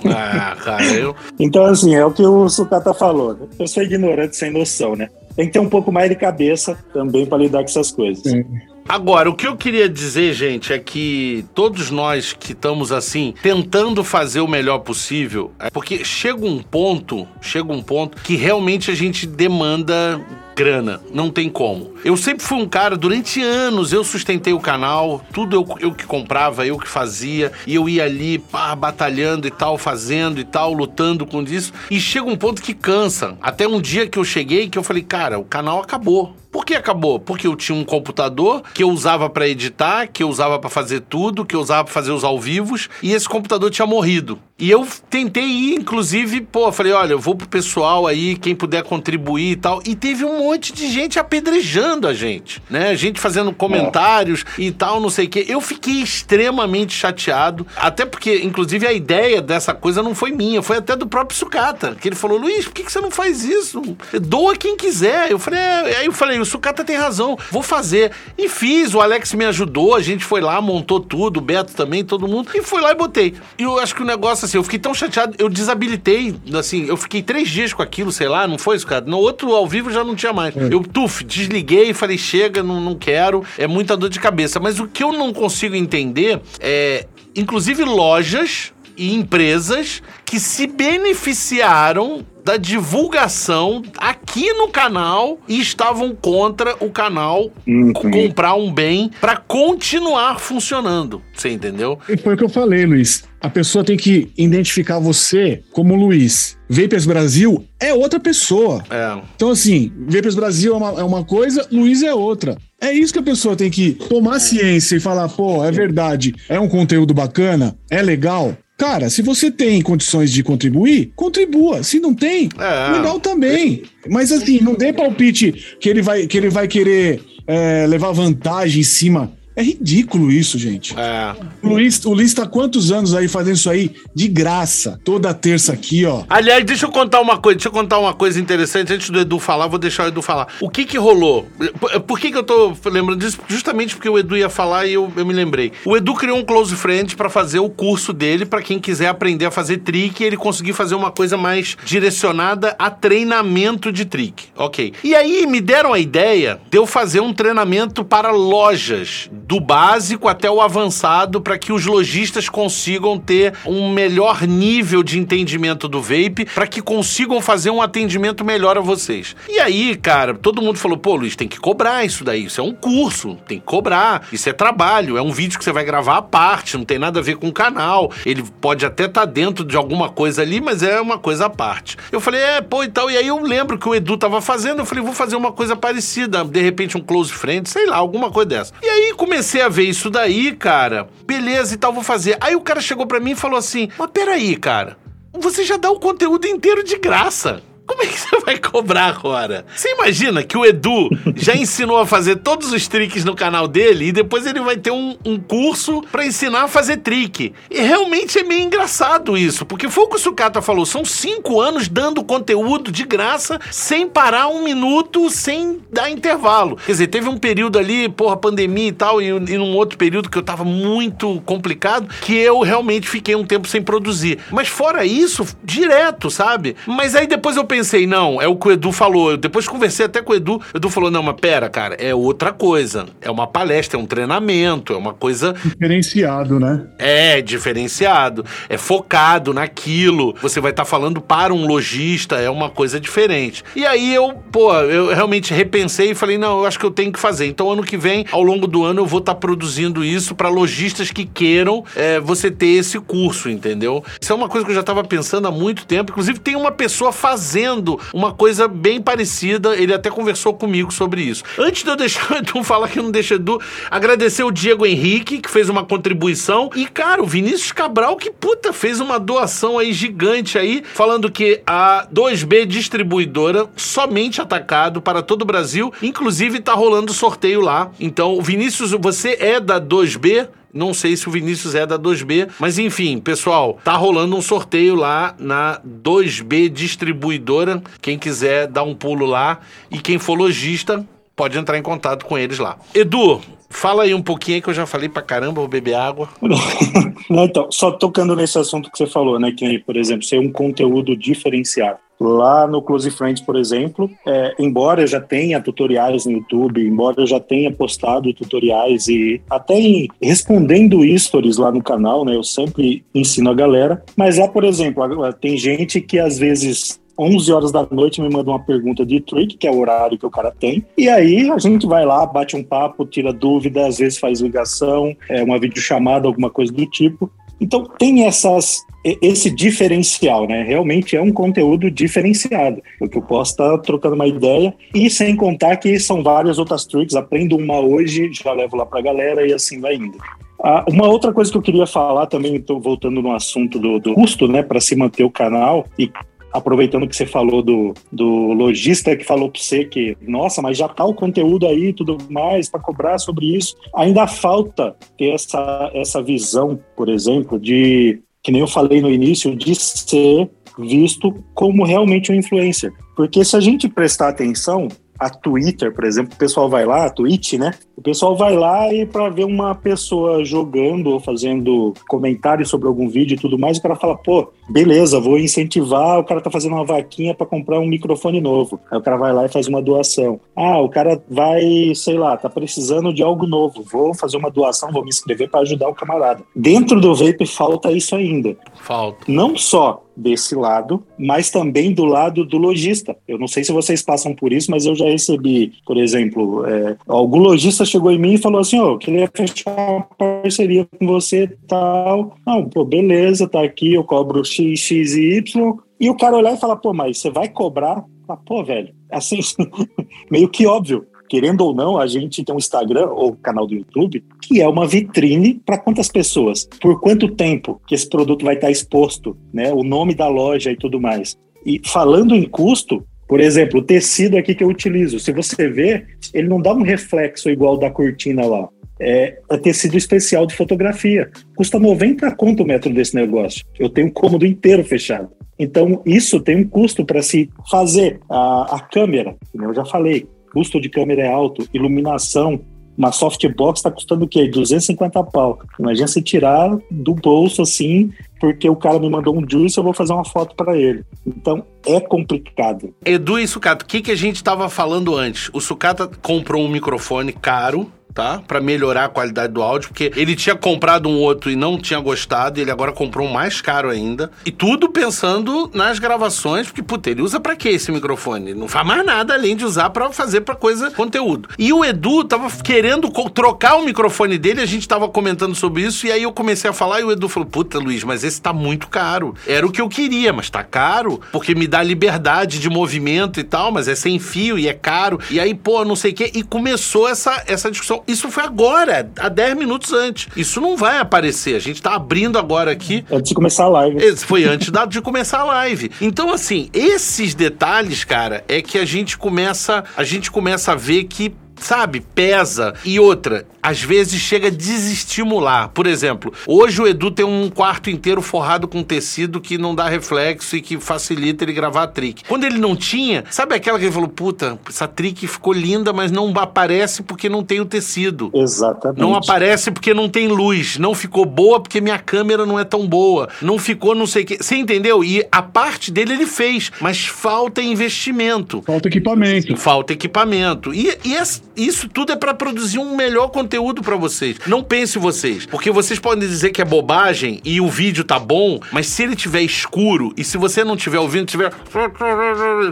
Ah, cara, eu. Então, assim, é o que o Sucata falou. Né? Eu sou ignorante sem noção, né? Tem que ter um pouco mais de cabeça também para lidar com essas coisas. Sim. Agora, o que eu queria dizer, gente, é que todos nós que estamos assim, tentando fazer o melhor possível, é porque chega um ponto, chega um ponto que realmente a gente demanda grana, não tem como. Eu sempre fui um cara, durante anos eu sustentei o canal, tudo eu, eu que comprava, eu que fazia, e eu ia ali, pá, batalhando e tal, fazendo e tal, lutando com isso, e chega um ponto que cansa. Até um dia que eu cheguei que eu falei, cara, o canal acabou. Por que acabou? Porque eu tinha um computador que eu usava para editar, que eu usava para fazer tudo, que eu usava para fazer os ao vivos, e esse computador tinha morrido. E eu tentei ir, inclusive, pô, falei, olha, eu vou pro pessoal aí, quem puder contribuir e tal. E teve um monte de gente apedrejando a gente, né? Gente fazendo comentários é. e tal, não sei o quê. Eu fiquei extremamente chateado, até porque, inclusive, a ideia dessa coisa não foi minha, foi até do próprio Sucata, que ele falou, Luiz, por que, que você não faz isso? Doa quem quiser. Eu falei, é. aí eu falei, o Sucata tem razão, vou fazer. E fiz, o Alex me ajudou, a gente foi lá, montou tudo, o Beto também, todo mundo, e fui lá e botei. E eu acho que o negócio assim, eu fiquei tão chateado, eu desabilitei, assim, eu fiquei três dias com aquilo, sei lá, não foi isso, cara? No outro ao vivo já não tinha mais. É. Eu, tuf, desliguei falei, chega, não, não quero, é muita dor de cabeça. Mas o que eu não consigo entender é, inclusive lojas e empresas que se beneficiaram da divulgação aqui no canal e estavam contra o canal uhum. comprar um bem para continuar funcionando. Você entendeu? E foi o que eu falei, Luiz. A pessoa tem que identificar você como Luiz. Vapers Brasil é outra pessoa. É. Então, assim, Vapers Brasil é uma, é uma coisa, Luiz é outra. É isso que a pessoa tem que tomar ciência e falar, pô, é verdade, é um conteúdo bacana, é legal, Cara, se você tem condições de contribuir, contribua. Se não tem, é. legal também. Mas assim, não dê palpite que ele vai, que ele vai querer é, levar vantagem em cima é ridículo isso, gente. É. O Luiz, o Luiz tá quantos anos aí fazendo isso aí de graça? Toda terça aqui, ó. Aliás, deixa eu contar uma coisa, deixa eu contar uma coisa interessante antes do Edu falar, vou deixar o Edu falar. O que que rolou? Por, por que que eu tô lembrando disso? Justamente porque o Edu ia falar e eu, eu me lembrei. O Edu criou um close friend para fazer o curso dele para quem quiser aprender a fazer trick e ele conseguir fazer uma coisa mais direcionada a treinamento de trick. OK. E aí me deram a ideia de eu fazer um treinamento para lojas do básico até o avançado para que os lojistas consigam ter um melhor nível de entendimento do vape, para que consigam fazer um atendimento melhor a vocês. E aí, cara, todo mundo falou: pô, Luiz, tem que cobrar isso daí. Isso é um curso, tem que cobrar. Isso é trabalho, é um vídeo que você vai gravar à parte, não tem nada a ver com o canal. Ele pode até estar tá dentro de alguma coisa ali, mas é uma coisa à parte. Eu falei: é, pô, e tal. E aí eu lembro que o Edu tava fazendo, eu falei: vou fazer uma coisa parecida, de repente um close friend, sei lá, alguma coisa dessa. E aí comecei comecei a ver isso daí, cara. Beleza e tal, vou fazer. Aí o cara chegou para mim e falou assim: Mas peraí, cara. Você já dá o conteúdo inteiro de graça. Como é que você vai cobrar agora? Você imagina que o Edu já ensinou a fazer todos os tricks no canal dele e depois ele vai ter um, um curso para ensinar a fazer trick. E realmente é meio engraçado isso, porque foi o que o Sucata falou: são cinco anos dando conteúdo de graça, sem parar um minuto, sem dar intervalo. Quer dizer, teve um período ali, porra, pandemia e tal, e, e num outro período que eu tava muito complicado, que eu realmente fiquei um tempo sem produzir. Mas fora isso, direto, sabe? Mas aí depois eu pensei, pensei, não, é o que o Edu falou. Eu depois conversei até com o Edu. O Edu falou: não, mas pera, cara, é outra coisa. É uma palestra, é um treinamento, é uma coisa. Diferenciado, né? É, diferenciado. É focado naquilo. Você vai estar tá falando para um lojista, é uma coisa diferente. E aí eu, pô, eu realmente repensei e falei: não, eu acho que eu tenho que fazer. Então, ano que vem, ao longo do ano, eu vou estar tá produzindo isso para lojistas que queiram é, você ter esse curso, entendeu? Isso é uma coisa que eu já estava pensando há muito tempo. Inclusive, tem uma pessoa fazendo uma coisa bem parecida. Ele até conversou comigo sobre isso. Antes de eu deixar o Edu falar que não deixa Edu, agradecer o Diego Henrique, que fez uma contribuição. E, cara, o Vinícius Cabral, que puta, fez uma doação aí gigante aí, falando que a 2B distribuidora, somente atacado para todo o Brasil, inclusive tá rolando sorteio lá. Então, Vinícius, você é da 2B? Não sei se o Vinícius é da 2B, mas enfim, pessoal, tá rolando um sorteio lá na 2B Distribuidora. Quem quiser dar um pulo lá e quem for lojista pode entrar em contato com eles lá. Edu, Fala aí um pouquinho que eu já falei pra caramba, vou beber água. Não, então, só tocando nesse assunto que você falou, né? Que, por exemplo, ser um conteúdo diferenciado. Lá no Close Friends, por exemplo, é, embora eu já tenha tutoriais no YouTube, embora eu já tenha postado tutoriais e até em, respondendo stories lá no canal, né? Eu sempre ensino a galera. Mas lá, por exemplo, tem gente que às vezes 11 horas da noite me manda uma pergunta de trick, que é o horário que o cara tem. E aí a gente vai lá, bate um papo, tira dúvida, às vezes faz ligação, é uma videochamada, alguma coisa do tipo. Então tem essas esse diferencial, né? Realmente é um conteúdo diferenciado, porque eu posso estar trocando uma ideia e sem contar que são várias outras tricks, aprendo uma hoje, já levo lá para a galera e assim vai indo. Ah, uma outra coisa que eu queria falar também, estou voltando no assunto do, do custo, né, para se manter o canal e aproveitando que você falou do, do lojista que falou para você que, nossa, mas já tá o conteúdo aí e tudo mais para cobrar sobre isso. Ainda falta ter essa, essa visão, por exemplo, de, que nem eu falei no início, de ser visto como realmente um influencer. Porque se a gente prestar atenção, a Twitter, por exemplo, o pessoal vai lá, a Twitch, né? O pessoal vai lá e para ver uma pessoa jogando ou fazendo comentários sobre algum vídeo e tudo mais, o cara fala, pô, beleza, vou incentivar, o cara tá fazendo uma vaquinha para comprar um microfone novo. Aí o cara vai lá e faz uma doação. Ah, o cara vai, sei lá, tá precisando de algo novo, vou fazer uma doação, vou me inscrever para ajudar o camarada. Dentro do Vape falta isso ainda. Falta. Não só desse lado, mas também do lado do lojista. Eu não sei se vocês passam por isso, mas eu já recebi, por exemplo, é, algum lojista chegou em mim e falou assim: Ó, oh, queria fechar uma parceria com você tal. Não, pô, beleza, tá aqui, eu cobro X, X e Y. E o cara olhar e falar: pô, mas você vai cobrar? Ah, pô, velho, assim, meio que óbvio querendo ou não, a gente tem um Instagram ou canal do YouTube que é uma vitrine para quantas pessoas, por quanto tempo que esse produto vai estar exposto, né? O nome da loja e tudo mais. E falando em custo, por exemplo, o tecido aqui que eu utilizo, se você ver, ele não dá um reflexo igual da cortina lá. É, é tecido especial de fotografia. Custa 90 conto o metro desse negócio. Eu tenho um cômodo inteiro fechado. Então, isso tem um custo para se fazer. A, a câmera, como eu já falei, custo de câmera é alto, iluminação, uma softbox está custando o quê? 250 pau. Imagina se tirar do bolso assim, porque o cara me mandou um juice, eu vou fazer uma foto para ele. Então é complicado. Edu e Sucata, o que, que a gente estava falando antes? O Sucata comprou um microfone caro, tá? Para melhorar a qualidade do áudio, porque ele tinha comprado um outro e não tinha gostado, e ele agora comprou um mais caro ainda. E tudo pensando nas gravações, porque, puta, ele usa para quê esse microfone? Não faz mais nada além de usar para fazer para coisa conteúdo. E o Edu tava querendo trocar o microfone dele, a gente tava comentando sobre isso, e aí eu comecei a falar e o Edu falou: "Puta, Luiz, mas esse tá muito caro. Era o que eu queria, mas tá caro, porque me dá liberdade de movimento e tal, mas é sem fio e é caro. E aí, pô, não sei o quê, e começou essa essa discussão isso foi agora, há 10 minutos antes. Isso não vai aparecer. A gente tá abrindo agora aqui. Antes de começar a live. Esse foi antes de começar a live. Então, assim, esses detalhes, cara, é que a gente começa, a gente começa a ver que sabe, pesa. E outra, às vezes chega a desestimular. Por exemplo, hoje o Edu tem um quarto inteiro forrado com tecido que não dá reflexo e que facilita ele gravar a trick. Quando ele não tinha, sabe aquela que ele falou, puta, essa trick ficou linda, mas não aparece porque não tem o tecido. Exatamente. Não aparece porque não tem luz. Não ficou boa porque minha câmera não é tão boa. Não ficou não sei o que. Você entendeu? E a parte dele ele fez, mas falta investimento. Falta equipamento. Falta equipamento. E, e isso tudo é para produzir um melhor conteúdo para vocês. Não pense vocês, porque vocês podem dizer que é bobagem e o vídeo tá bom, mas se ele tiver escuro e se você não tiver ouvindo, tiver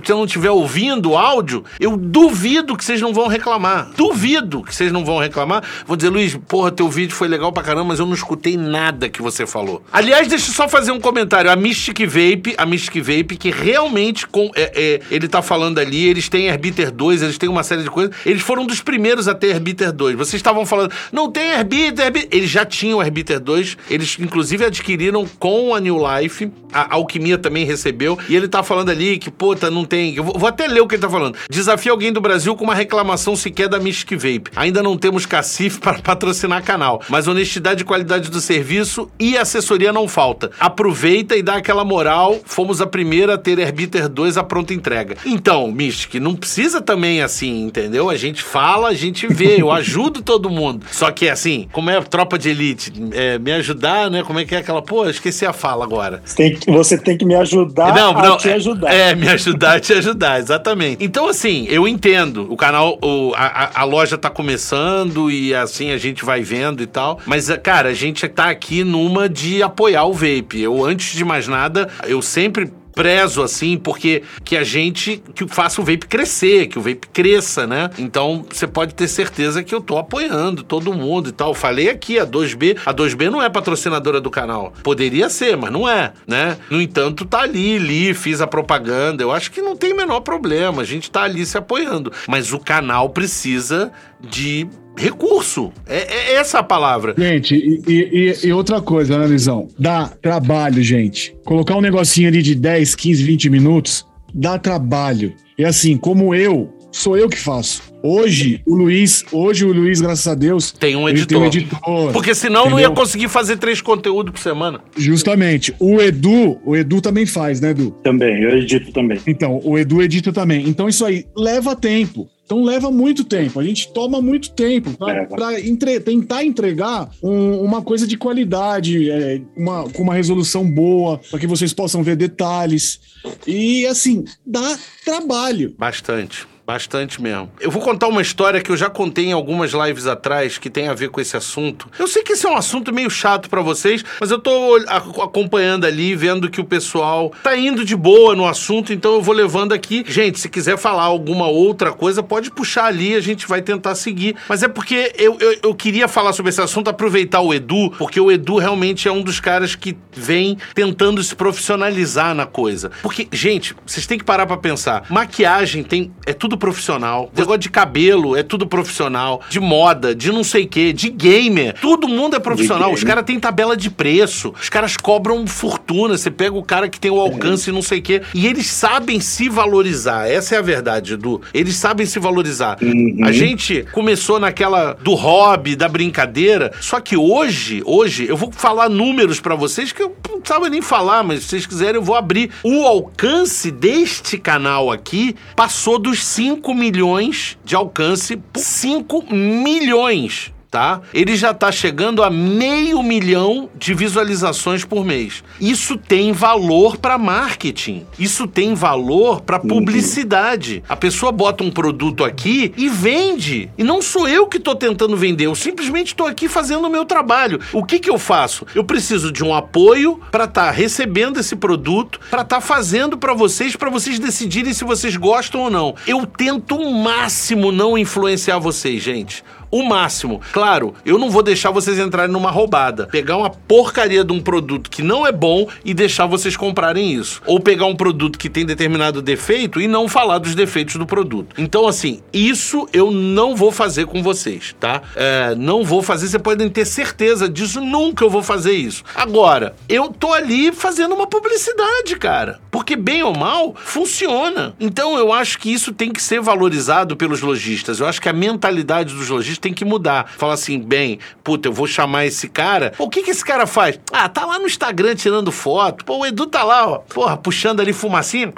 se não tiver ouvindo o áudio, eu duvido que vocês não vão reclamar. Duvido que vocês não vão reclamar. Vou dizer, Luiz, porra, teu vídeo foi legal pra caramba, mas eu não escutei nada que você falou. Aliás, deixa eu só fazer um comentário. A Mystic Vape, a Mystic Vape, que realmente com, é, é, ele tá falando ali, eles têm Arbiter 2, eles têm uma série de coisas. Eles foram dos dos primeiros a ter Herbiter 2. Vocês estavam falando, não tem Herbiter. Eles já tinham Herbiter 2, eles inclusive adquiriram com a New Life, a Alquimia também recebeu, e ele tá falando ali que, puta, não tem. Eu vou, até ler o que ele tá falando. Desafia alguém do Brasil com uma reclamação sequer da Mystic Vape. Ainda não temos cacife para patrocinar canal, mas honestidade e qualidade do serviço e assessoria não falta. Aproveita e dá aquela moral. Fomos a primeira a ter Herbiter 2 a pronta entrega. Então, Mystic, não precisa também assim, entendeu? A gente fala, a gente vê, eu ajudo todo mundo. Só que assim, como é tropa de elite, é, me ajudar, né? Como é que é aquela, pô, esqueci a fala agora. Você tem que, você tem que me ajudar não, a não, te ajudar. É, me ajudar a te ajudar, exatamente. Então, assim, eu entendo. O canal, o, a, a loja tá começando e assim a gente vai vendo e tal. Mas, cara, a gente tá aqui numa de apoiar o vape. Eu, antes de mais nada, eu sempre prezo assim, porque que a gente que faça o vape crescer, que o vape cresça, né? Então você pode ter certeza que eu tô apoiando todo mundo e tal. Eu falei aqui, a 2B, a 2B não é patrocinadora do canal. Poderia ser, mas não é, né? No entanto, tá ali, li, fiz a propaganda. Eu acho que não tem menor problema. A gente tá ali se apoiando. Mas o canal precisa de recurso. É, é essa a palavra. Gente, e, e, e, outra coisa, né, Lisão? Dá trabalho, gente. Colocar um negocinho ali de 10, 15, 20 minutos dá trabalho. E assim, como eu, sou eu que faço. Hoje, o Luiz, hoje o Luiz, graças a Deus, tem um editor. Tem um editor Porque senão entendeu? não ia conseguir fazer três conteúdos por semana. Justamente. O Edu, o Edu também faz, né, Edu? Também, eu edito também. Então, o Edu edita também. Então, isso aí leva tempo. Então leva muito tempo, a gente toma muito tempo para entre, tentar entregar um, uma coisa de qualidade, é, uma, com uma resolução boa, para que vocês possam ver detalhes. E assim, dá trabalho. Bastante. Bastante mesmo. Eu vou contar uma história que eu já contei em algumas lives atrás que tem a ver com esse assunto. Eu sei que esse é um assunto meio chato para vocês, mas eu tô acompanhando ali, vendo que o pessoal tá indo de boa no assunto, então eu vou levando aqui. Gente, se quiser falar alguma outra coisa, pode puxar ali, a gente vai tentar seguir. Mas é porque eu, eu, eu queria falar sobre esse assunto, aproveitar o Edu, porque o Edu realmente é um dos caras que vem tentando se profissionalizar na coisa. Porque, gente, vocês têm que parar para pensar. Maquiagem tem é tudo tudo profissional. Negócio de cabelo é tudo profissional. De moda, de não sei o quê, de gamer. Todo mundo é profissional. Os caras têm tabela de preço. Os caras cobram fortuna. Você pega o cara que tem o alcance e não sei o quê. E eles sabem se valorizar. Essa é a verdade, Edu. Eles sabem se valorizar. Uhum. A gente começou naquela do hobby, da brincadeira. Só que hoje, hoje, eu vou falar números para vocês que eu não precisava nem falar, mas se vocês quiserem eu vou abrir. O alcance deste canal aqui passou dos 5 5 milhões de alcance, 5 milhões tá? Ele já está chegando a meio milhão de visualizações por mês. Isso tem valor para marketing. Isso tem valor para uhum. publicidade. A pessoa bota um produto aqui e vende. E não sou eu que estou tentando vender, eu simplesmente estou aqui fazendo o meu trabalho. O que que eu faço? Eu preciso de um apoio para estar tá recebendo esse produto, para estar tá fazendo para vocês, para vocês decidirem se vocês gostam ou não. Eu tento o máximo não influenciar vocês, gente o máximo. Claro, eu não vou deixar vocês entrarem numa roubada. Pegar uma porcaria de um produto que não é bom e deixar vocês comprarem isso. Ou pegar um produto que tem determinado defeito e não falar dos defeitos do produto. Então, assim, isso eu não vou fazer com vocês, tá? É, não vou fazer, vocês podem ter certeza disso, nunca eu vou fazer isso. Agora, eu tô ali fazendo uma publicidade, cara. Porque, bem ou mal, funciona. Então, eu acho que isso tem que ser valorizado pelos lojistas. Eu acho que a mentalidade dos lojistas tem que mudar. Fala assim, bem, puta, eu vou chamar esse cara. o que que esse cara faz? Ah, tá lá no Instagram tirando foto. Pô, o Edu tá lá, ó, porra, puxando ali fumacinha,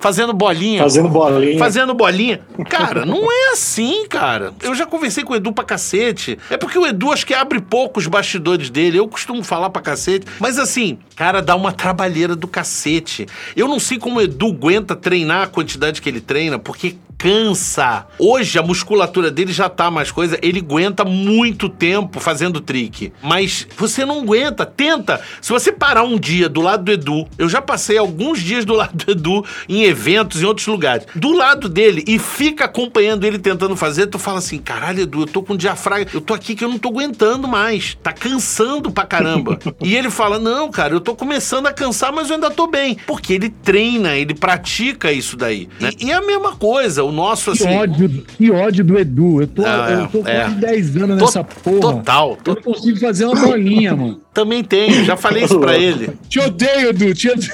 fazendo bolinha. Fazendo bolinha. Fazendo bolinha. Cara, não é assim, cara. Eu já conversei com o Edu pra cacete. É porque o Edu acho que abre pouco os bastidores dele. Eu costumo falar pra cacete. Mas assim, cara, dá uma trabalheira do cacete. Eu não sei como o Edu aguenta treinar a quantidade que ele treina, porque cansa. Hoje a musculatura dele já tá mais coisa, ele aguenta muito tempo fazendo trick. Mas você não aguenta, tenta. Se você parar um dia do lado do Edu, eu já passei alguns dias do lado do Edu em eventos em outros lugares. Do lado dele e fica acompanhando ele tentando fazer, tu fala assim: "Caralho, Edu, eu tô com diafragma, eu tô aqui que eu não tô aguentando mais. Tá cansando pra caramba". e ele fala: "Não, cara, eu tô começando a cansar, mas eu ainda tô bem". Porque ele treina, ele pratica isso daí, né? E, e é a mesma coisa, nosso, Que assim. ódio, que ódio do Edu. Eu tô, Ah, é, eu tô é. quase 10 anos To- nessa porra. Total. Eu não consigo fazer uma bolinha, mano. Também tem, já falei isso pra ele. Te odeio, Edu. Te odeio.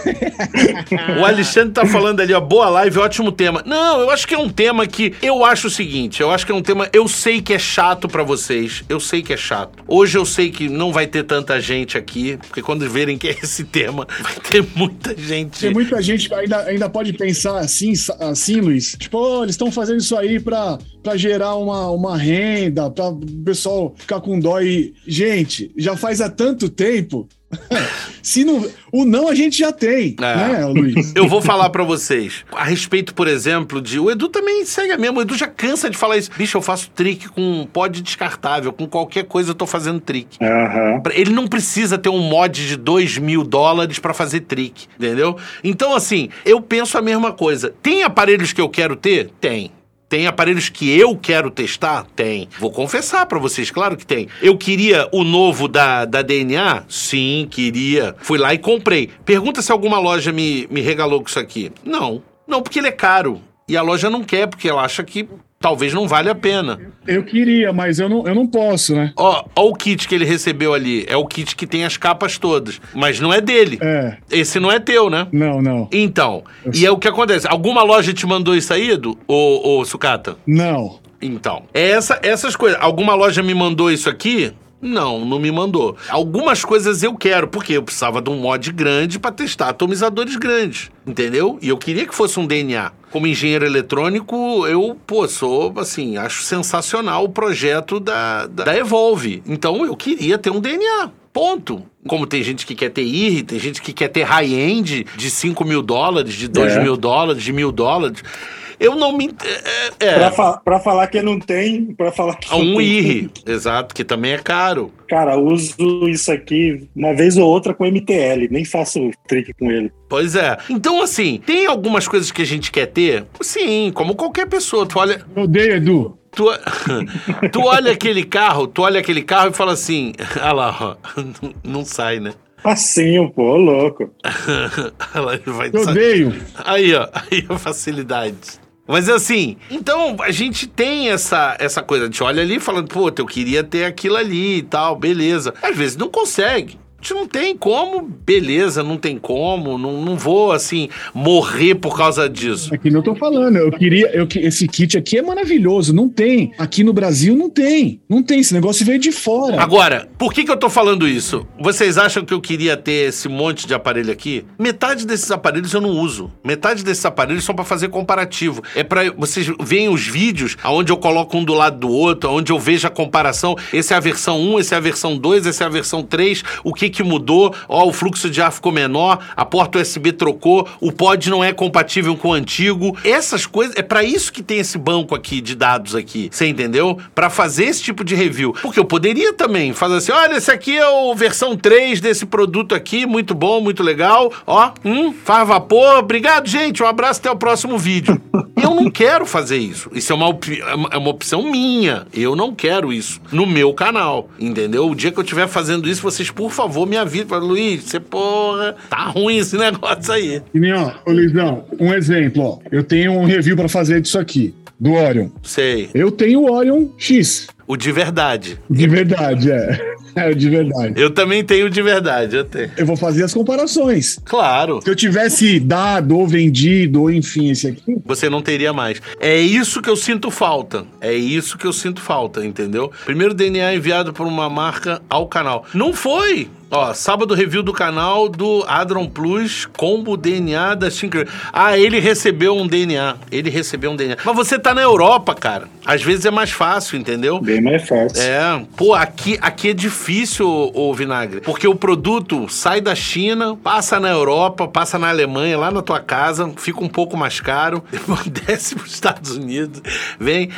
O Alexandre tá falando ali, ó, boa live, ótimo tema. Não, eu acho que é um tema que eu acho o seguinte, eu acho que é um tema, eu sei que é chato pra vocês, eu sei que é chato. Hoje eu sei que não vai ter tanta gente aqui, porque quando verem que é esse tema, vai ter muita gente. Tem muita gente que ainda, ainda pode pensar assim, assim, Luiz. Tipo, "Oh, eles estão fazendo isso aí pra, pra gerar uma, uma renda, pra o pessoal ficar com dó e. Gente, já faz há tanto tempo. Se não, o não a gente já tem, É. né, Luiz? Eu vou falar pra vocês. A respeito, por exemplo, de. O Edu também segue a mesma. O Edu já cansa de falar isso. Bicho, eu faço trick com pod descartável. Com qualquer coisa eu tô fazendo trick. Aham. Ele não precisa ter um mod de 2 mil dólares pra fazer trick, entendeu? Então, assim, eu penso a mesma coisa. Tem aparelhos que eu quero ter? Tem. Tem aparelhos que eu quero testar? Tem. Vou confessar pra vocês, claro que tem. Eu queria o novo da, da DNA? Sim, queria. Fui lá e comprei. Pergunta se alguma loja me, me regalou com isso aqui. Não. Não, porque ele é caro. E a loja não quer, porque ela acha que talvez não vale a pena. Eu queria, mas eu não, eu não posso, né? Ó, ó o kit que ele recebeu ali. É o kit que tem as capas todas. Mas não é dele. É, Esse não é teu, né? não, não. Então, e é o que acontece. Alguma loja te mandou isso aí, Edu? Ô, ô Sucata? Não. Então, é essa, essas coisas. Alguma loja me mandou isso aqui? Não, não me mandou. Algumas coisas eu quero, porque eu precisava de um mod grande pra testar atomizadores grandes, entendeu? E eu queria que fosse um DNA. Como engenheiro eletrônico, eu, pô, sou, assim, acho sensacional o projeto da, da, da Evolve. Então, eu queria ter um DNA. Ponto. Como tem gente que quer ter IR, tem gente que quer ter high-end de 5 mil dólares, de 2 É. mil dólares, de mil dólares. Eu não me. É, é, Pra, fa- pra falar que não tem, pra falar que não um. IR, exato, que também é caro. Cara, uso isso aqui uma vez ou outra com MTL, nem faço trick com ele. Pois é. Então, assim, tem algumas coisas que a gente quer ter? Sim, como qualquer pessoa. Tu olha. Eu odeio, Edu. Tu, tu olha aquele carro, tu olha aquele carro e fala assim. Ah lá, ó. Não, sai, né? Facinho, pô, ô louco. Olha ele vai Eu odeio. Aí, ó, aí a facilidade. Mas assim, então a gente tem essa, essa coisa, a gente olha ali falando, pô, eu queria ter aquilo ali e tal, beleza. Às vezes não consegue. Gente não tem como, beleza, não tem como, não, não vou, assim, morrer por causa disso. É nem eu tô falando. Eu queria. Eu, que- esse kit aqui é maravilhoso. Não tem. Aqui no Brasil não tem. Não tem. Esse negócio veio de fora. Agora, por que, que eu tô falando isso? Vocês acham que eu queria ter esse monte de aparelho aqui? Metade desses aparelhos eu não uso. Metade desses aparelhos são pra fazer comparativo. É pra vocês verem os vídeos onde eu coloco um do lado do outro, onde eu vejo a comparação. Esse é a versão 1, esse é a versão 2, esse é a versão 3. O que que mudou? Ó, o fluxo de ar ficou menor, a porta USB trocou, o pod não é compatível com o antigo. Essas coisas, é pra isso que tem esse banco aqui de dados aqui. Você entendeu? Pra fazer esse tipo de review. Porque eu poderia também fazer assim, olha, esse aqui é o versão 3 desse produto aqui, muito bom, muito legal. Ó, hum, faz vapor. Obrigado, gente. Um abraço até o próximo vídeo. Eu não quero fazer isso. Isso é é uma- é uma opção minha. Eu não quero isso no meu canal, entendeu? O dia que eu estiver fazendo isso, vocês, por favor, me avisem. Fala, Luiz, você, porra, tá ruim esse negócio aí. Que nem, ó, ô Luizão, um exemplo, ó. Eu tenho um review pra fazer disso aqui, do Orion. Sei. Eu tenho o Orion X. O de verdade. De verdade, é. É, de verdade. Eu também tenho de verdade, eu tenho. Eu vou fazer as comparações. Claro. Se eu tivesse dado ou vendido, ou enfim, esse aqui, Você não teria mais. É isso que eu sinto falta. É isso que eu sinto falta, entendeu? Primeiro DNA enviado por uma marca ao canal. Não foi! Ó, sábado review do canal do Adron Plus Combo DNA da Tinker. Ah, ele recebeu um DNA. Ele recebeu um DNA. Mas você tá na Europa, cara. Às vezes é mais fácil, entendeu? Bem mais fácil. É, pô, aqui, aqui é difícil, ô, Vinagre. Porque o produto sai da China, passa na Europa, passa na Alemanha, lá na tua casa, fica um pouco mais caro, depois desce pros Estados Unidos, vem.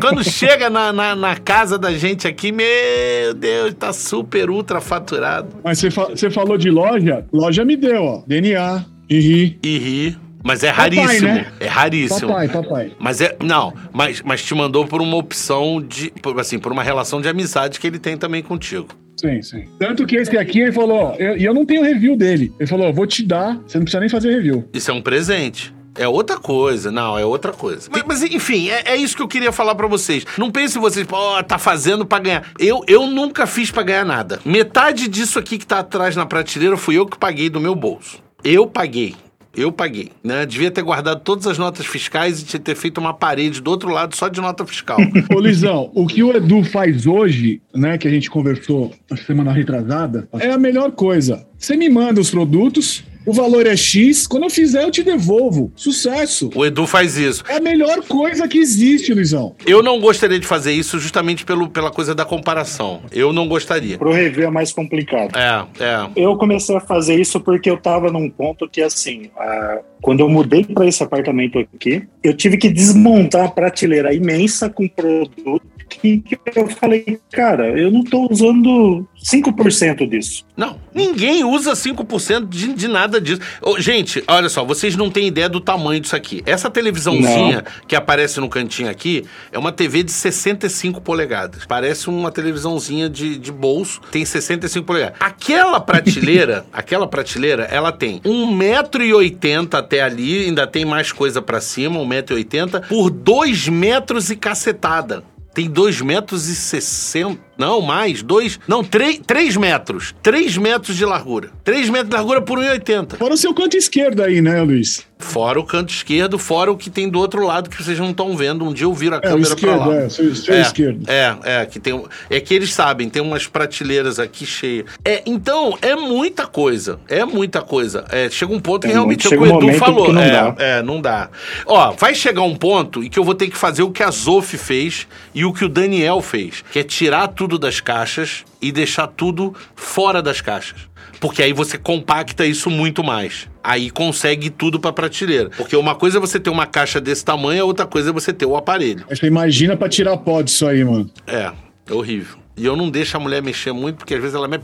Quando chega na, na, na casa da gente aqui, meu Deus, tá super ultra faturado. mas você, fa- falou de loja, loja me deu, ó. DNA, IRI. E ri. Mas é Papai, raríssimo. né? É raríssimo. Papai, papai. Mas é. Não, mas, mas te mandou por uma opção de. por, assim, por uma relação de amizade que ele tem também contigo. Sim, sim. Tanto que esse aqui, ele falou, ó, eu- e eu, não tenho review dele. Ele falou, ó, vou te dar, você não precisa nem fazer review. Isso é um presente. É outra coisa, não, é outra coisa. Mas, mas, enfim, é, é, isso que eu queria falar para vocês. Não pense vocês, pô, tá fazendo para ganhar. Eu, eu nunca fiz para ganhar nada. Metade disso aqui que tá atrás na prateleira fui eu que paguei do meu bolso. Eu paguei. Eu paguei, né? Devia ter guardado todas as notas fiscais e ter feito uma parede do outro lado só de nota fiscal. Ô, Lisão, o que o Edu faz hoje, né, que a gente conversou na semana retrasada, é a melhor coisa. Você me manda os produtos, o valor é X, quando eu fizer eu te devolvo. Sucesso. O Edu faz isso. É a melhor coisa que existe, Luizão. Eu não gostaria de fazer isso justamente pelo, pela coisa da comparação. Eu não gostaria. Pro review é mais complicado. É, é. Eu comecei a fazer isso porque eu tava num ponto que, assim, a... quando eu mudei para esse apartamento aqui, eu tive que desmontar uma prateleira imensa com produto que, que eu falei, cara, eu não tô usando 5% disso. Não, ninguém usa 5% de, de nada disso. Oh, gente, olha só, vocês não têm ideia do tamanho disso aqui. Essa televisãozinha não. que aparece no cantinho aqui é uma TV de 65 polegadas. Parece uma televisãozinha de, de bolso, tem 65 polegadas. Aquela prateleira, aquela prateleira, ela tem 1,80m até ali, ainda tem mais coisa para cima, 1,80m, por 2 metros e cacetada tem 2 metros e 60. Não, mais. Dois. Não, três, três metros. Três metros de largura. Três metros de largura por 1,80. Fora o seu canto esquerdo aí, né, Luiz? Fora o canto esquerdo, fora o que tem do outro lado que vocês não estão vendo. Um dia eu viro a é, câmera esquerdo, pra lá. É, seu, seu é, esquerdo. É, é, que tem. É que eles sabem, tem umas prateleiras aqui cheias. É, então, é muita coisa. É muita coisa. É, chega um ponto que realmente é o que o Edu falou. Não é, dá. é, não dá. Ó, vai chegar um ponto em que eu vou ter que fazer o que a Zof fez e o que o Daniel fez, que é tirar tudo das caixas caixas e deixar tudo fora das caixas. Porque aí você compacta isso muito mais. Aí consegue tudo para prateleira. Porque uma coisa é você ter uma caixa desse tamanho, a outra coisa é você ter o aparelho. Você imagina para tirar pó disso aí, mano. É, é horrível. E eu não deixo a mulher mexer muito, porque às vezes ela me...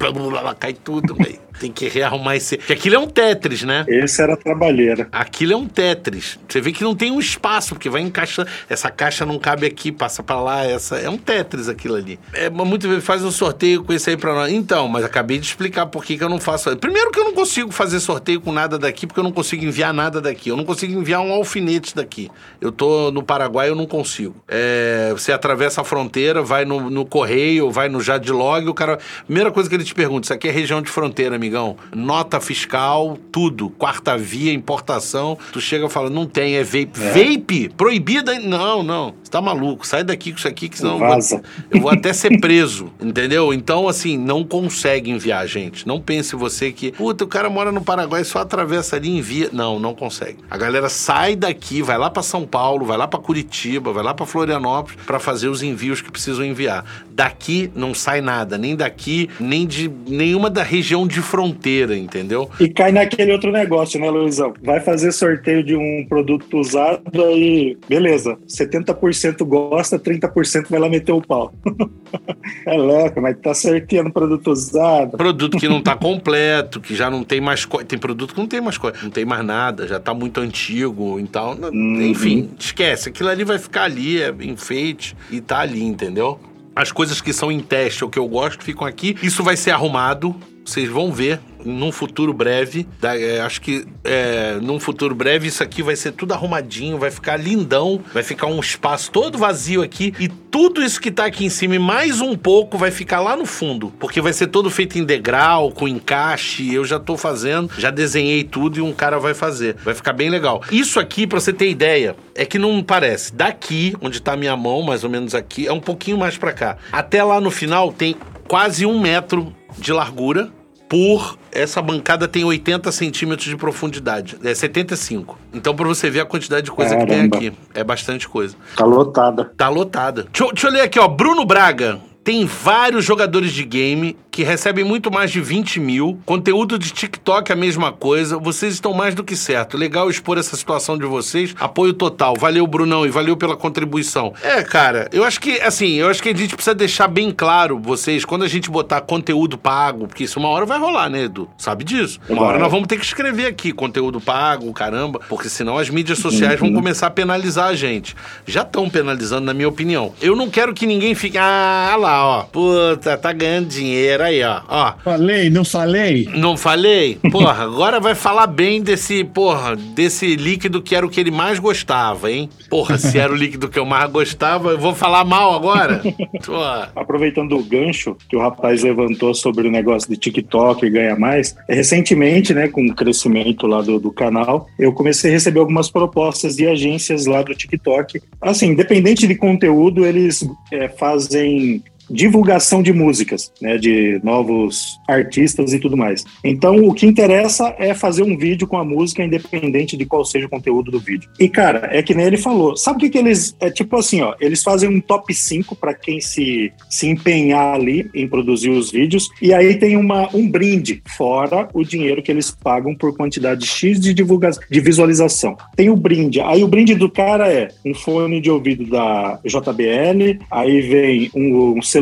cai tudo, velho. Tem que rearrumar esse. Porque aquilo é um Tetris, né? Esse era trabalheira. Aquilo é um Tetris. Você vê que não tem um espaço, porque vai encaixando. Essa caixa não cabe aqui, passa para lá. Essa é um Tetris aquilo ali. É, muito vezes faz um sorteio com esse aí para nós. Então, mas acabei de explicar por que, que eu não faço. Primeiro que eu não consigo fazer sorteio com nada daqui, porque eu não consigo enviar nada daqui. Eu não consigo enviar um alfinete daqui. Eu tô no Paraguai, eu não consigo. É, você atravessa a fronteira, vai no, no correio, vai no Jadlog, o cara. Primeira coisa que ele te pergunta: isso aqui é região de fronteira, amigão. Nota fiscal, tudo. Quarta via, importação. Tu chega e fala, não tem, é vape. É. Vape? Proibida? Não, não. Você tá maluco. Sai daqui com isso aqui, que senão Vaza. eu vou, eu vou até ser preso. entendeu? Então, assim, não consegue enviar, gente. Não pense você que, puta, o cara mora no Paraguai, só atravessa ali e envia. Não, não consegue. A galera sai daqui, vai lá para São Paulo, vai lá para Curitiba, vai lá para Florianópolis para fazer os envios que precisam enviar. Daqui não sai nada, nem daqui, nem de nenhuma da região de fronteira entendeu? E cai naquele outro negócio, né, Luizão? Vai fazer sorteio de um produto usado e beleza, 70% gosta, 30% vai lá meter o pau. é louco, mas tá sorteando produto usado. Produto que não tá completo, que já não tem mais coisa. Tem produto que não tem mais coisa, não tem mais nada, já tá muito antigo, então, uhum. enfim, esquece. Aquilo ali vai ficar ali, é enfeite e tá ali, entendeu? As coisas que são em teste ou que eu gosto ficam aqui. Isso vai ser arrumado vocês vão ver num futuro breve. É, acho que é, num futuro breve isso aqui vai ser tudo arrumadinho, vai ficar lindão, vai ficar um espaço todo vazio aqui e tudo isso que tá aqui em cima e mais um pouco vai ficar lá no fundo, porque vai ser todo feito em degrau, com encaixe. Eu já tô fazendo, já desenhei tudo e um cara vai fazer. Vai ficar bem legal. Isso aqui, pra você ter ideia, é que não parece. Daqui, onde tá minha mão, mais ou menos aqui, é um pouquinho mais para cá. Até lá no final tem quase um metro de largura por essa bancada tem 80 centímetros de profundidade, é 75. Então, para você ver a quantidade de coisa Caramba. que tem aqui, é bastante coisa. Tá lotada. Tá lotada. Deixa, deixa eu ler aqui, ó. Bruno Braga. Tem vários jogadores de game que recebem muito mais de 20 mil. Conteúdo de TikTok é a mesma coisa. Vocês estão mais do que certo. Legal expor essa situação de vocês. Apoio total. Valeu, Brunão, e valeu pela contribuição. É, cara, eu acho que, assim, eu acho que a gente precisa deixar bem claro, vocês, quando a gente botar conteúdo pago, porque isso uma hora vai rolar, né, Edu? Sabe disso? Uma hora nós vamos ter que escrever aqui conteúdo pago, caramba, porque senão as mídias sociais vão uhum. começar a penalizar a gente. Já estão penalizando, na minha opinião. Eu não quero que ninguém fique, ah lá lá, ó. Puta, tá ganhando dinheiro aí, ó. ó. Falei, não falei? Não falei? Porra, agora vai falar bem desse, porra, desse líquido que era o que ele mais gostava, hein? Porra, se era o líquido que eu mais gostava, eu vou falar mal agora? Porra. Aproveitando o gancho que o rapaz levantou sobre o negócio de TikTok e ganha mais, recentemente, né, com o crescimento lá do, do canal, eu comecei a receber algumas propostas de agências lá do TikTok. Assim, independente de conteúdo, eles é, fazem divulgação de músicas, né, de novos artistas e tudo mais. Então, o que interessa é fazer um vídeo com a música, independente de qual seja o conteúdo do vídeo. E, cara, é que nem ele falou. Sabe o que, que eles. É tipo assim, ó. Eles fazem um top 5 para quem se, se empenhar ali em produzir os vídeos. E aí tem uma, um brinde, fora o dinheiro que eles pagam por quantidade X de divulgação, de visualização. Tem o brinde. Aí o brinde do cara é um fone de ouvido da JBL, aí vem um, um celular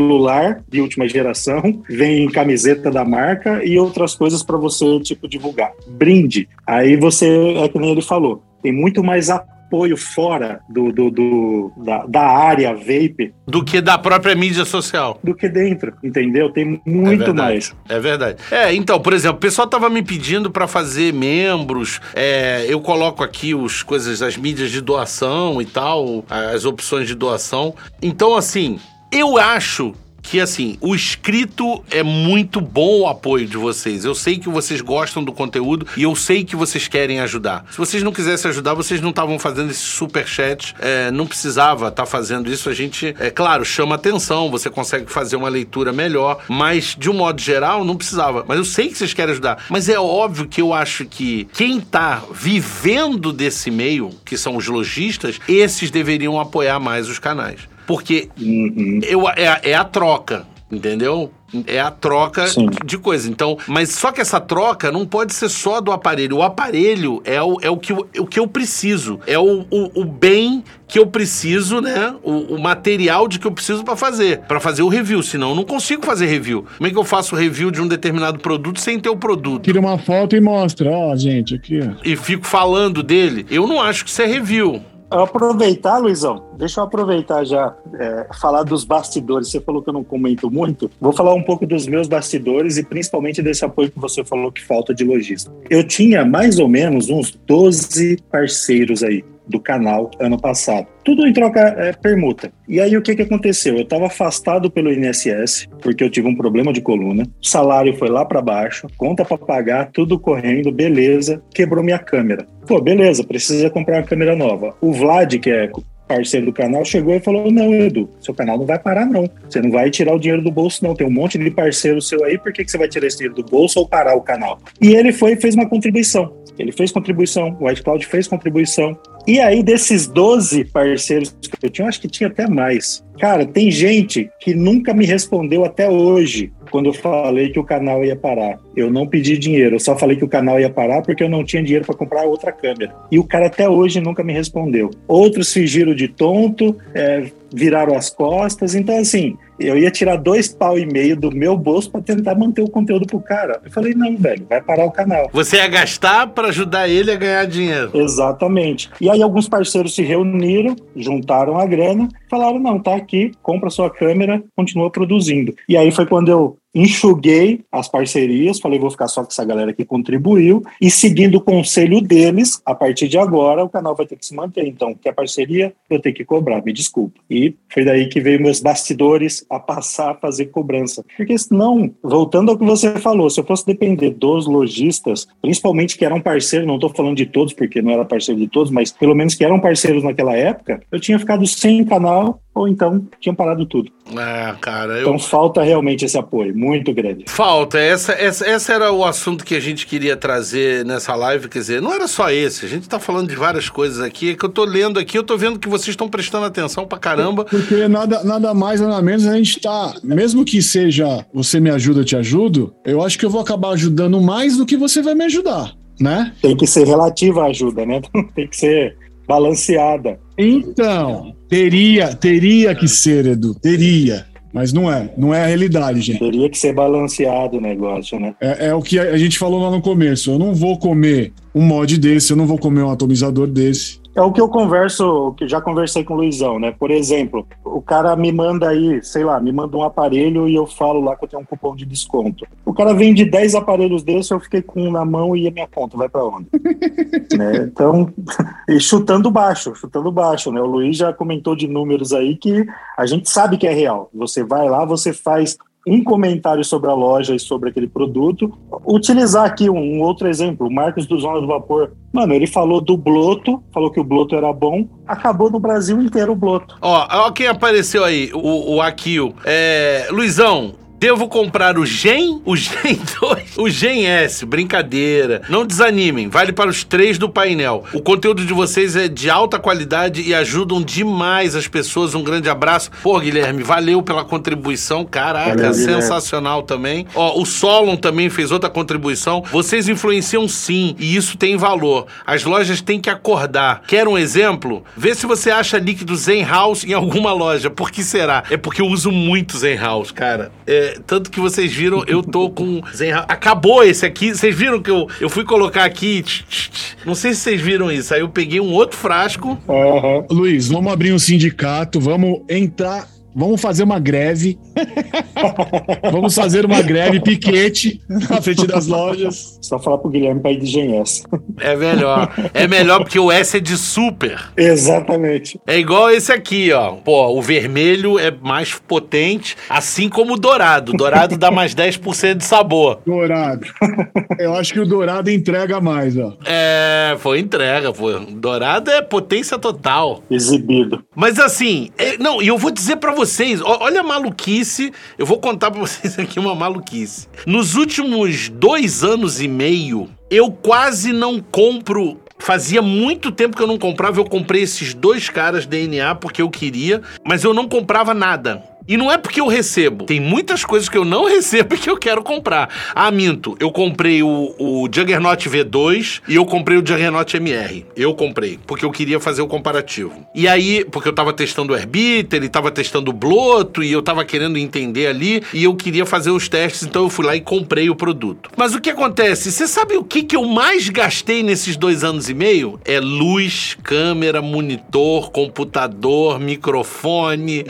de última geração, vem camiseta da marca e outras coisas para você, tipo, divulgar. Brinde. Aí você, é que nem ele falou, tem muito mais apoio fora do, do, do da, da, área vape do que da própria mídia social. Do que dentro, entendeu? Tem muito é mais. É verdade. É, então, por exemplo, o pessoal tava me pedindo para fazer membros. É, eu coloco aqui os coisas, as mídias de doação e tal, as opções de doação. Então, assim, eu acho que assim, o escrito é muito bom o apoio de vocês. Eu sei que vocês gostam do conteúdo e eu sei que vocês querem ajudar. Se vocês não quisessem ajudar, vocês não estavam fazendo esse super chat. É, não precisava estar tá fazendo isso. A gente, é claro, chama atenção, você consegue fazer uma leitura melhor, mas de um modo geral não precisava. Mas eu sei que vocês querem ajudar. Mas é óbvio que eu acho que quem está vivendo desse meio, que são os lojistas, esses deveriam apoiar mais os canais. Porque uhum. eu, é, é a troca, entendeu? É a troca Sim. de coisa. Então, mas só que essa troca não pode ser só do aparelho. O aparelho é o, é o, que, o que eu preciso. É o, o, o bem que eu preciso, né? O, o material de que eu preciso para fazer. para fazer o review. Senão eu não consigo fazer review. Como é que eu faço review de um determinado produto sem ter o produto? Tira uma foto e mostra. Ó, oh, gente, aqui. E fico falando dele. Eu não acho que isso é review aproveitar, Luizão, deixa eu aproveitar já, é, falar dos bastidores. Você falou que eu não comento muito. Vou falar um pouco dos meus bastidores e principalmente desse apoio que você falou que falta de lojista. Eu tinha mais ou menos uns 12 parceiros aí do canal ano passado. Tudo em troca é, permuta. E aí o que, que aconteceu? Eu estava afastado pelo INSS porque eu tive um problema de coluna. O salário foi lá para baixo, conta para pagar, tudo correndo, beleza. Quebrou minha câmera. Pô, beleza, precisa comprar uma câmera nova. O Vlad, que é parceiro do canal, chegou e falou: Não, Edu, seu canal não vai parar, não. Você não vai tirar o dinheiro do bolso, não. Tem um monte de parceiro seu aí, por que, que você vai tirar esse dinheiro do bolso ou parar o canal? E ele foi e fez uma contribuição. Ele fez contribuição, o White Cloud fez contribuição. E aí, desses 12 parceiros que eu tinha, eu acho que tinha até mais. Cara, tem gente que nunca me respondeu até hoje quando eu falei que o canal ia parar. Eu não pedi dinheiro, eu só falei que o canal ia parar porque eu não tinha dinheiro para comprar outra câmera. E o cara até hoje nunca me respondeu. Outros fingiram de tonto, é, viraram as costas. Então, assim, eu ia tirar dois pau e meio do meu bolso para tentar manter o conteúdo pro cara. Eu falei, não, velho, vai parar o canal. Você ia gastar para ajudar ele a ganhar dinheiro. Exatamente. E aí alguns parceiros se reuniram, juntaram a grana, falaram, não, tá aqui, compra sua câmera, continua produzindo. E aí foi quando eu enxuguei as parcerias, falei, vou ficar só com essa galera que contribuiu, e seguindo o conselho deles, a partir de agora o canal vai ter que se manter. Então, que a parceria eu tenho que cobrar, me desculpa. E foi daí que veio meus bastidores a passar a fazer cobrança. Porque senão, voltando ao que você falou, se eu fosse depender dos lojistas, principalmente que eram parceiros, não estou falando de todos, porque não era parceiro de todos, mas pelo menos que eram parceiros naquela época, eu tinha ficado sem canal ou então tinham parado tudo. É, cara. Eu... Então falta realmente esse apoio, muito grande. Falta. Essa, essa, essa era o assunto que a gente queria trazer nessa live. Quer dizer, não era só esse. A gente está falando de várias coisas aqui. É que eu estou lendo aqui, eu estou vendo que vocês estão prestando atenção pra caramba. Porque nada, nada mais, nada menos, a gente está. Mesmo que seja você me ajuda, eu te ajudo, eu acho que eu vou acabar ajudando mais do que você vai me ajudar. Né? Tem que ser relativa a ajuda, né? Tem que ser balanceada. Então, teria, teria que ser, Edu, teria. Mas não é, não é a realidade, gente. Teria que ser balanceado o negócio, né? É, é, o que a gente falou lá no começo. Eu não vou comer um mod desse, eu não vou comer um atomizador desse. É o que eu converso, que já conversei com o Luizão, né? Por exemplo, o cara me manda aí, sei lá, me manda um aparelho e eu falo lá que eu tenho um cupom de desconto. O cara vende 10 aparelhos desse, eu fiquei com um na mão e a minha conta vai para onde? né? Então, e chutando baixo, chutando baixo, né? O Luiz já comentou de números aí que a gente sabe que é real. Você vai lá, você faz um comentário sobre a loja e sobre aquele produto. Utilizar aqui um, um outro exemplo, o Marcos do Zona do Vapor. Mano, ele falou do Bloto, falou que o Bloto era bom, acabou no Brasil inteiro o Bloto. Ó, ó quem apareceu aí, o, o. É, Luizão, Devo comprar o Gen, o Gen 2, o Gen S. Brincadeira. Não desanimem, vale para os três do painel. O conteúdo de vocês é de alta qualidade e ajudam demais as pessoas. Um grande abraço. Pô, Guilherme, valeu pela contribuição. Caraca, valeu, sensacional também. Ó, o Solon também fez outra contribuição. Vocês influenciam sim, e isso tem valor. As lojas têm que acordar. Quer um exemplo? Vê se você acha líquido Zen House em alguma loja. Por que será? É porque eu uso muito Zen House, cara. É, tanto que vocês viram, eu tô com Acabou esse aqui. Vocês viram que eu, eu fui colocar aqui. Não sei se vocês viram isso. Aí eu peguei um outro frasco. Uhum. Luiz, vamos abrir um sindicato, vamos entrar Vamos fazer uma greve. Vamos fazer uma greve, piquete na frente das lojas. Só falar pro Guilherme para ir de GS. É melhor. É melhor porque o S é de super. Exatamente. É igual esse aqui, ó. Pô, o vermelho é mais potente, assim como o dourado. O dourado dá mais 10% de sabor. Dourado. Eu acho que o dourado entrega mais, ó. É, foi entrega, pô. Dourado é potência total. Exibido. Mas assim, é, não, e eu vou dizer para você vocês, olha a maluquice. Eu vou contar para vocês aqui uma maluquice. Nos últimos dois anos e meio, eu quase não compro Fazia muito tempo que eu não comprava. Eu comprei esses dois caras DNA porque eu queria, mas eu não comprava nada. E não é porque eu recebo. Tem muitas coisas que eu não recebo e que eu quero comprar. Ah, minto. Eu comprei o, o Juggernaut V2 e eu comprei o Juggernaut MR. Eu comprei, porque eu queria fazer o comparativo. E aí, porque eu tava testando o Airbeater, ele tava testando o Bloto e eu tava querendo entender ali e eu queria fazer os testes, então eu fui lá e comprei o produto. Mas o que acontece? Você sabe o que, que eu mais gastei nesses dois anos e meio? É luz, câmera, monitor, computador, microfone.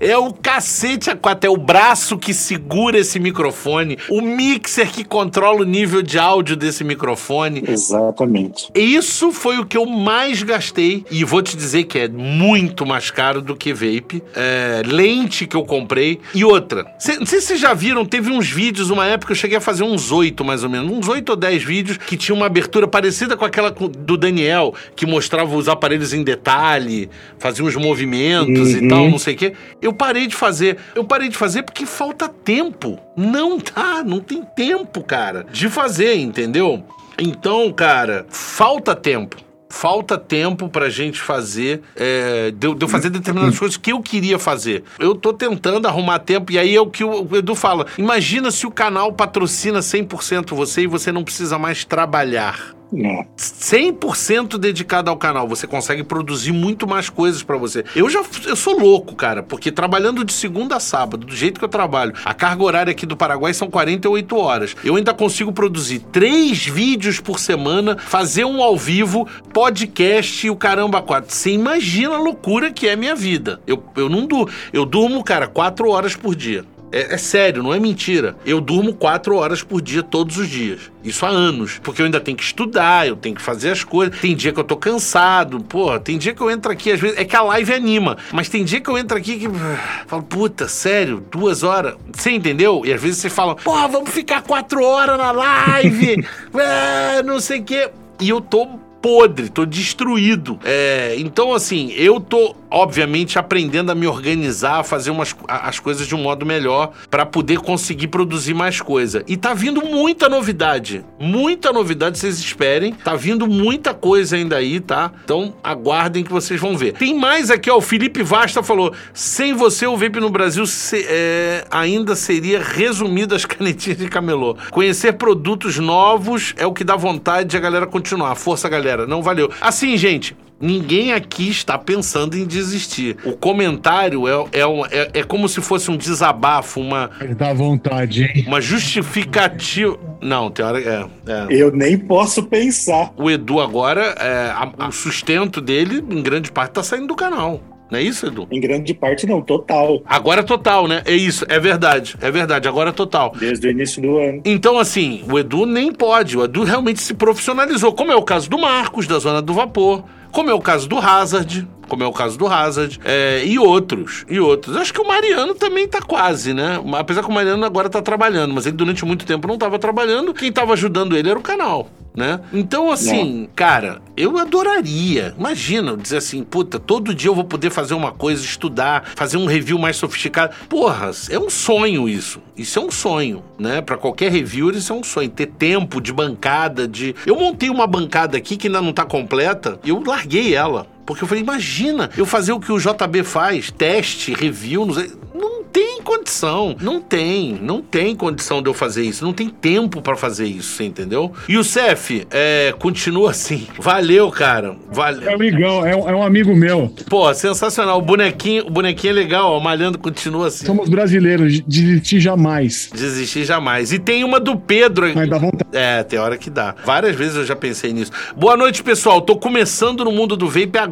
É, é o cacete cacete até o braço que segura esse microfone, o mixer que controla o nível de áudio desse microfone. Exatamente. Isso foi o que eu mais gastei e vou te dizer que é muito mais caro do que vape. É, lente que eu comprei e outra. Cê, não sei se vocês já viram, teve uns vídeos, uma época eu cheguei a fazer uns oito mais ou menos, uns oito ou dez vídeos que tinha uma abertura parecida com aquela do Daniel, que mostrava os aparelhos em detalhe, fazia uns movimentos uhum. e tal, não sei o quê. Eu parei de fazer fazer. Eu parei de fazer porque falta tempo. Não tá, não tem tempo, cara, de fazer, entendeu? Então, cara, falta tempo falta tempo pra gente fazer, é, de, eu fazer determinadas coisas que eu queria fazer. Eu tô tentando arrumar tempo, e aí é o que o Edu fala. Imagina se o canal patrocina 100% você e você não precisa mais trabalhar. É. 100% dedicado ao canal, você consegue produzir muito mais coisas para você. Eu já eu sou louco, cara, porque trabalhando de segunda a sábado, do jeito que eu trabalho, a carga horária aqui do Paraguai são 48 horas. Eu ainda consigo produzir três vídeos por semana, fazer um ao vivo, podcast e o caramba quatro. Você imagina a loucura que é minha vida. Eu, eu não durmo. Eu durmo, cara, quatro horas por dia. É, é, sério, não é mentira. Eu durmo quatro horas por dia todos os dias. Isso há anos. Porque eu ainda tenho que estudar, eu tenho que fazer as coisas. Tem dia que eu tô cansado. Porra, tem dia que eu entro aqui, às vezes. É que a live anima. Mas tem dia que eu entro aqui que. Falo, puta, sério, duas horas. Você entendeu? E às vezes você fala, porra, vamos ficar quatro horas na live. é, não sei o quê. E eu tô podre, tô destruído. É, então, assim, eu tô obviamente, aprendendo a me organizar, a fazer umas, as coisas de um modo melhor para poder conseguir produzir mais coisa. E tá vindo muita novidade. Muita novidade, vocês esperem. Tá vindo muita coisa ainda aí, tá? Então aguardem que vocês vão ver. Tem mais aqui, ó. O Felipe Vasta falou: sem você, o vape no Brasil se, é, ainda seria resumido as canetinhas de camelô. Conhecer produtos novos é o que dá vontade de a galera continuar. Força, galera. Não valeu. Assim, gente, Ninguém aqui está pensando em desistir. O comentário é, é, é, é como se fosse um desabafo, uma. Dá vontade, hein? Uma justificativa. Não, tem hora. É, é. Eu nem posso pensar. O Edu agora, é, a- o sustento dele, em grande parte, tá saindo do canal. Não é isso, Edu? Em grande parte, não, total. Agora total, né? É isso, é verdade. É verdade, agora total. Desde o início do ano. Então, assim, o Edu nem pode. O Edu realmente se profissionalizou, como é o caso do Marcos, da Zona do Vapor, como é o caso do Hazard, como é o caso do Hazard, é, e outros, e outros. Acho que o Mariano também tá quase, né? Apesar que o Mariano agora tá trabalhando, mas ele durante muito tempo não tava trabalhando. Quem tava ajudando ele era o canal. Né? Então, assim, cara, eu adoraria. Imagina, eu dizer assim, puta, todo dia eu vou poder fazer uma coisa, estudar, fazer um review mais sofisticado. Porra, é um sonho isso. Isso é um sonho, né? Pra qualquer reviewer, isso é um sonho. Ter tempo de bancada, de. Eu montei uma bancada aqui que ainda não tá completa eu larguei ela. Porque eu falei, imagina eu fazer o que o JB faz, teste, review, não, sei. não tem condição, não tem, não tem condição de eu fazer isso, não tem tempo pra fazer isso, você entendeu? E o Cef, é, continua assim, valeu, cara, É valeu. amigão, é um, é um amigo meu. Pô, sensacional, o bonequinho, o bonequinho é legal, ó, malhando continua assim. Somos brasileiros, desistir jamais. Desistir jamais. E tem uma do Pedro Mas dá vontade. É, tem hora que dá. Várias vezes eu já pensei nisso. Boa noite, pessoal. Tô começando no mundo do vape agora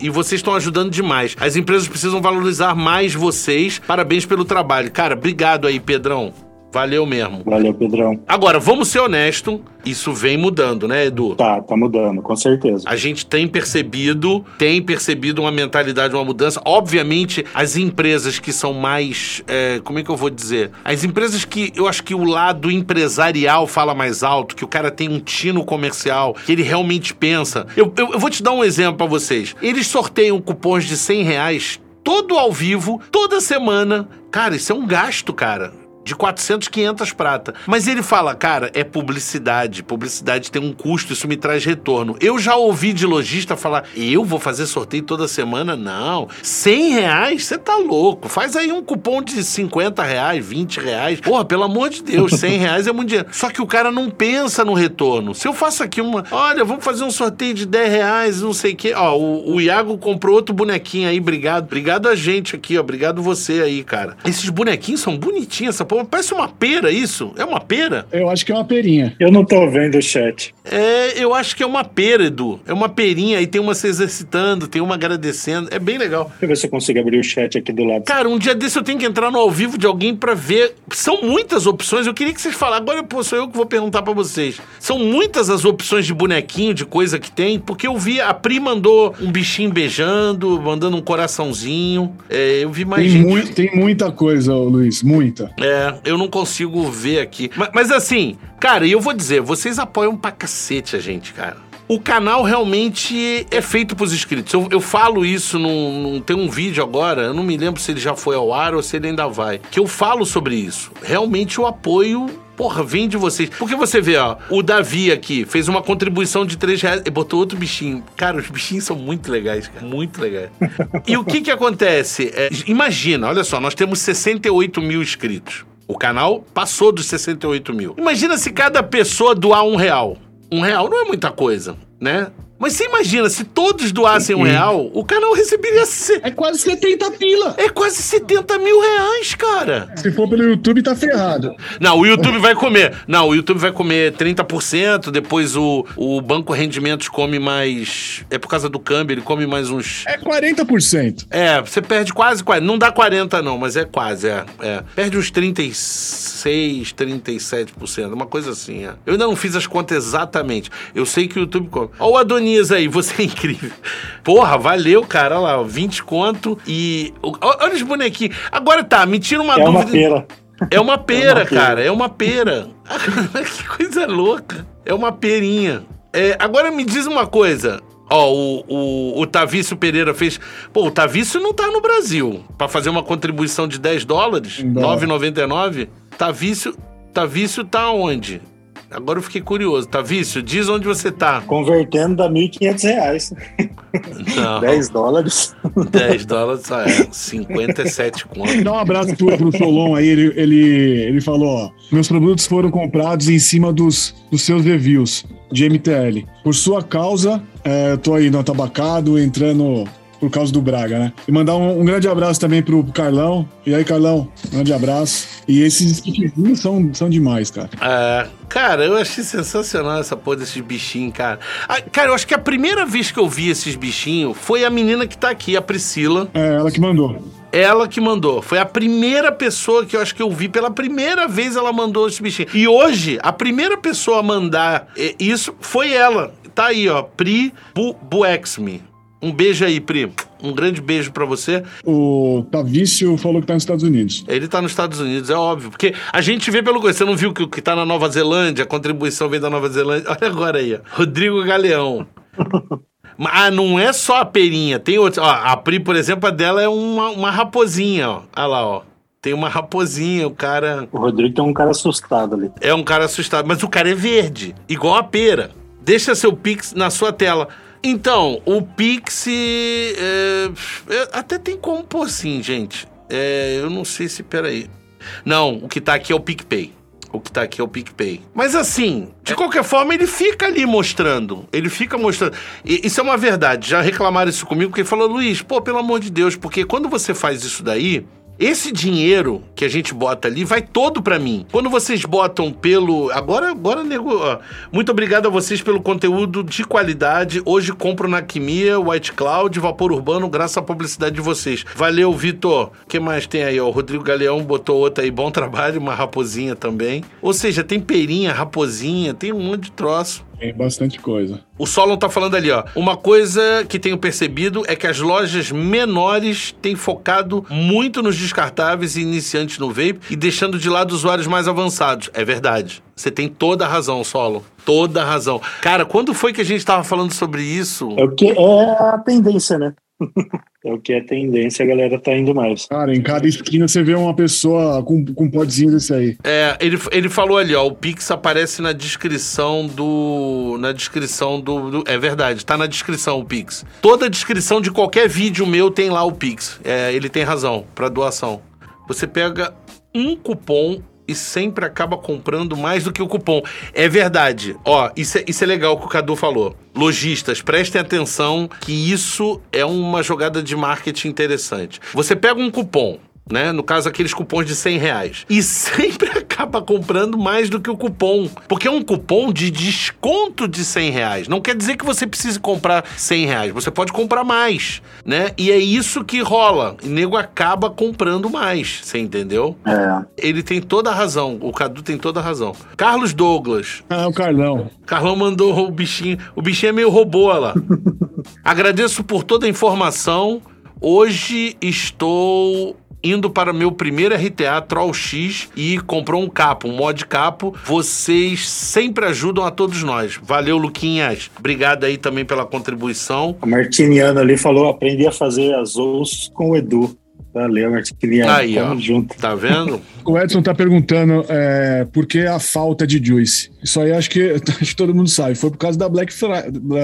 e vocês estão ajudando demais. As empresas precisam valorizar mais vocês. Parabéns pelo trabalho. Cara, obrigado aí, Pedrão. Valeu mesmo. Valeu, Pedrão. Agora, vamos ser honesto, isso vem mudando, né, Edu? Tá, tá mudando, com certeza. A gente tem percebido, tem percebido uma mentalidade, uma mudança. Obviamente, as empresas que são mais. é, como é que eu vou dizer? As empresas que eu acho que o lado empresarial fala mais alto, que o cara tem um tino comercial, que ele realmente pensa. Eu, eu- eu vou te dar um exemplo pra vocês. Eles sorteiam cupons de 100 reais todo ao vivo, toda semana. Cara, isso é um gasto, cara de 400, 500 prata. Mas ele fala, cara, é publicidade. Publicidade tem um custo, isso me traz retorno. Eu já ouvi de lojista falar, eu vou fazer sorteio toda semana? Não. 100 reais? Você tá louco. Faz aí um cupom de 50 reais, 20 reais. Porra, pelo amor de Deus, 100 reais é muito dinheiro. Só que o cara não pensa no retorno. Se eu faço aqui uma, olha, vamos fazer um sorteio de 10 reais, não sei o quê. Ó, o, o Iago comprou outro bonequinho aí, obrigado. Obrigado a gente aqui, ó. Obrigado você aí, cara. Esses bonequinhos são bonitinhos, essa porra. Parece uma pera isso. É uma pera? Eu acho que é uma perinha. Eu não tô vendo o chat. É, eu acho que é uma pera, Edu. É uma perinha, aí tem uma se exercitando, tem uma agradecendo. É bem legal. Deixa eu ver se eu consigo abrir o chat aqui do lado. Cara, um dia desse eu tenho que entrar no ao vivo de alguém pra ver. São muitas opções. Eu queria que vocês falassem. Agora pô, sou eu que vou perguntar pra vocês. São muitas as opções de bonequinho, de coisa que tem, porque eu vi a Pri mandou um bichinho beijando, mandando um coraçãozinho. É, eu vi mais Tem, gente. tem muita coisa, Luiz, muita. É, eu não consigo ver aqui. Mas, mas assim, cara, e eu vou dizer, vocês apoiam pra cacete a gente, cara. O canal realmente é feito pros inscritos. Eu, eu falo isso num, num- Tem um vídeo agora, eu não me lembro se ele já foi ao ar ou se ele ainda vai. Que eu falo sobre isso. Realmente o apoio. Porra, vem de vocês. Porque você vê, ó, o Davi aqui fez uma contribuição de 3 reais e botou outro bichinho. Cara, os bichinhos são muito legais, cara. Muito legais. e o que que acontece? É, imagina, olha só, nós temos 68 mil inscritos. O canal passou dos 68 mil. Imagina se cada pessoa doar um real. Um real não é muita coisa, né? Mas você imagina, se todos doassem um real, o canal receberia. se- É quase 70 pila. É quase 70 mil reais, cara. Se for pelo YouTube, tá ferrado. Não, o YouTube vai comer. Não, o YouTube vai comer 30%, depois o, o Banco Rendimentos come mais. É por causa do câmbio, ele come mais uns. É 40%. É, você perde quase 40. Não dá 40, não, mas é quase, é. é. Perde uns 36, 37%, uma coisa assim, é. Eu ainda não fiz as contas exatamente. Eu sei que o YouTube come. Ó, o Adonias aí, você é incrível. Porra, valeu, cara. Olha lá, 20 conto e. Olha os bonequinhos. Agora tá, me tira uma É uma dúvida. pera. É uma pera, É uma pera. cara. É uma pera. que coisa louca. É uma perinha. É, agora me diz uma coisa. Ó, o, o, o Tavício Pereira fez. Pô, o Tavício não tá no Brasil. Pra fazer uma contribuição de 10 dólares, Não. 9,99. Tavício, Tavício tá onde? Agora eu fiquei curioso. Tavício, diz onde você tá. Convertendo dá 1.500 reais. Não, 10 dólares. 10 dólares é 57 conto. Dá um abraço pro, pro Solon aí, ele, ele, ele falou, ó, meus produtos foram comprados em cima dos, dos seus reviews de MTL. Por sua causa, é, eu tô aí no tabacado, entrando por causa do Braga, né? E mandar um, um grande abraço também pro Carlão. E aí, Carlão, grande abraço. E esses skipzinhos são, são demais, cara. É, cara, eu achei sensacional essa porra desses bichinhos, cara. Ah, cara, eu acho que a primeira vez que eu vi esses bichinhos foi a menina que tá aqui, a Priscila. É, ela que mandou. Ela que mandou. Foi a primeira pessoa que eu acho que eu vi pela primeira vez ela mandou esse bichinho. E hoje, a primeira pessoa a mandar eh, isso foi ela. Tá aí, ó. Pri Bu Buexme. Um beijo aí, Pri. Um grande beijo pra você. O Tavício falou que tá nos Estados Unidos. Ele tá nos Estados Unidos, é óbvio. Porque a gente vê pelo. Você não viu que o que tá na Nova Zelândia, a contribuição vem da Nova Zelândia. Olha agora aí, ó. Rodrigo Galeão. Ah, não é só a perinha, tem outros. Ó, a Pri, por exemplo, a dela é uma, uma raposinha, ó. Olha lá, ó. Tem uma raposinha, o cara. O Rodrigo tem um cara assustado ali. É um cara assustado, mas o cara é verde, igual a pera. Deixa seu Pix na sua tela. Então, o Pix. é, é, até tem como pôr sim, gente. É, eu não sei se. Peraí. Não, o que tá aqui é o PicPay. O que tá aqui é o PicPay. Mas assim, de qualquer forma, ele fica ali mostrando. Ele fica mostrando. E, isso é uma verdade. Já reclamaram isso comigo, porque falou, Luiz, pô, pelo amor de Deus, porque quando você faz isso daí. Esse dinheiro que a gente bota ali vai todo pra mim. Quando vocês botam pelo. Agora, agora, nego. Muito obrigado a vocês pelo conteúdo de qualidade. Hoje compro na Quimia, White Cloud, Vapor Urbano, graças à publicidade de vocês. Valeu, Vitor. O que mais tem aí? O Rodrigo Galeão botou outra aí. Bom trabalho, uma raposinha também. Ou seja, tem perinha, raposinha, tem um monte de troço. Tem bastante coisa. O Solon tá falando ali, ó. Uma coisa que tenho percebido é que as lojas menores têm focado muito nos descartáveis e iniciantes no vape e deixando de lado usuários mais avançados. É verdade. Você tem toda a razão, Solon. Toda a razão. Cara, quando foi que a gente tava falando sobre isso? É o que é a tendência, né? é o que é tendência, a galera tá indo mais. Cara, em cada esquina você vê uma pessoa com, com um podzinho desse aí. É, ele, ele falou ali, ó, o Pix aparece na descrição do. Na descrição do, do- É verdade, tá na descrição o Pix. Toda descrição de qualquer vídeo meu tem lá o Pix. É, ele tem razão, pra doação. Você pega um cupom e sempre acaba comprando mais do que o cupom. É verdade. Ó, isso é, isso é legal que o Cadu falou. Lojistas, prestem atenção que isso é uma jogada de marketing interessante. Você pega um cupom, né? No caso, aqueles cupons de 100 reais. E sempre acaba comprando mais do que o cupom. Porque é um cupom de desconto de 100 reais. Não quer dizer que você precise comprar 100 reais. Você pode comprar mais, né? E é isso que rola. O nego acaba comprando mais. Você entendeu? É. Ele tem toda a razão. O Cadu tem toda a razão. Carlos Douglas. Ah, o Carlão. Carlão mandou o bichinho. O bichinho é meio robô, olha lá. Agradeço por toda a informação. Hoje estou indo para meu primeiro RTA Troll X e comprou um capo, um mod capo. Vocês sempre ajudam a todos nós. Valeu, Luquinhas. Obrigado aí também pela contribuição. A Martiniano ali falou: aprendi a fazer as com o Edu. Valeu, Martiniano. Aí, Tamo ó. junto. Tá vendo? O Edson tá perguntando é, por que a falta de Juice. Isso aí acho que, acho que todo mundo sabe. Foi por causa da Black,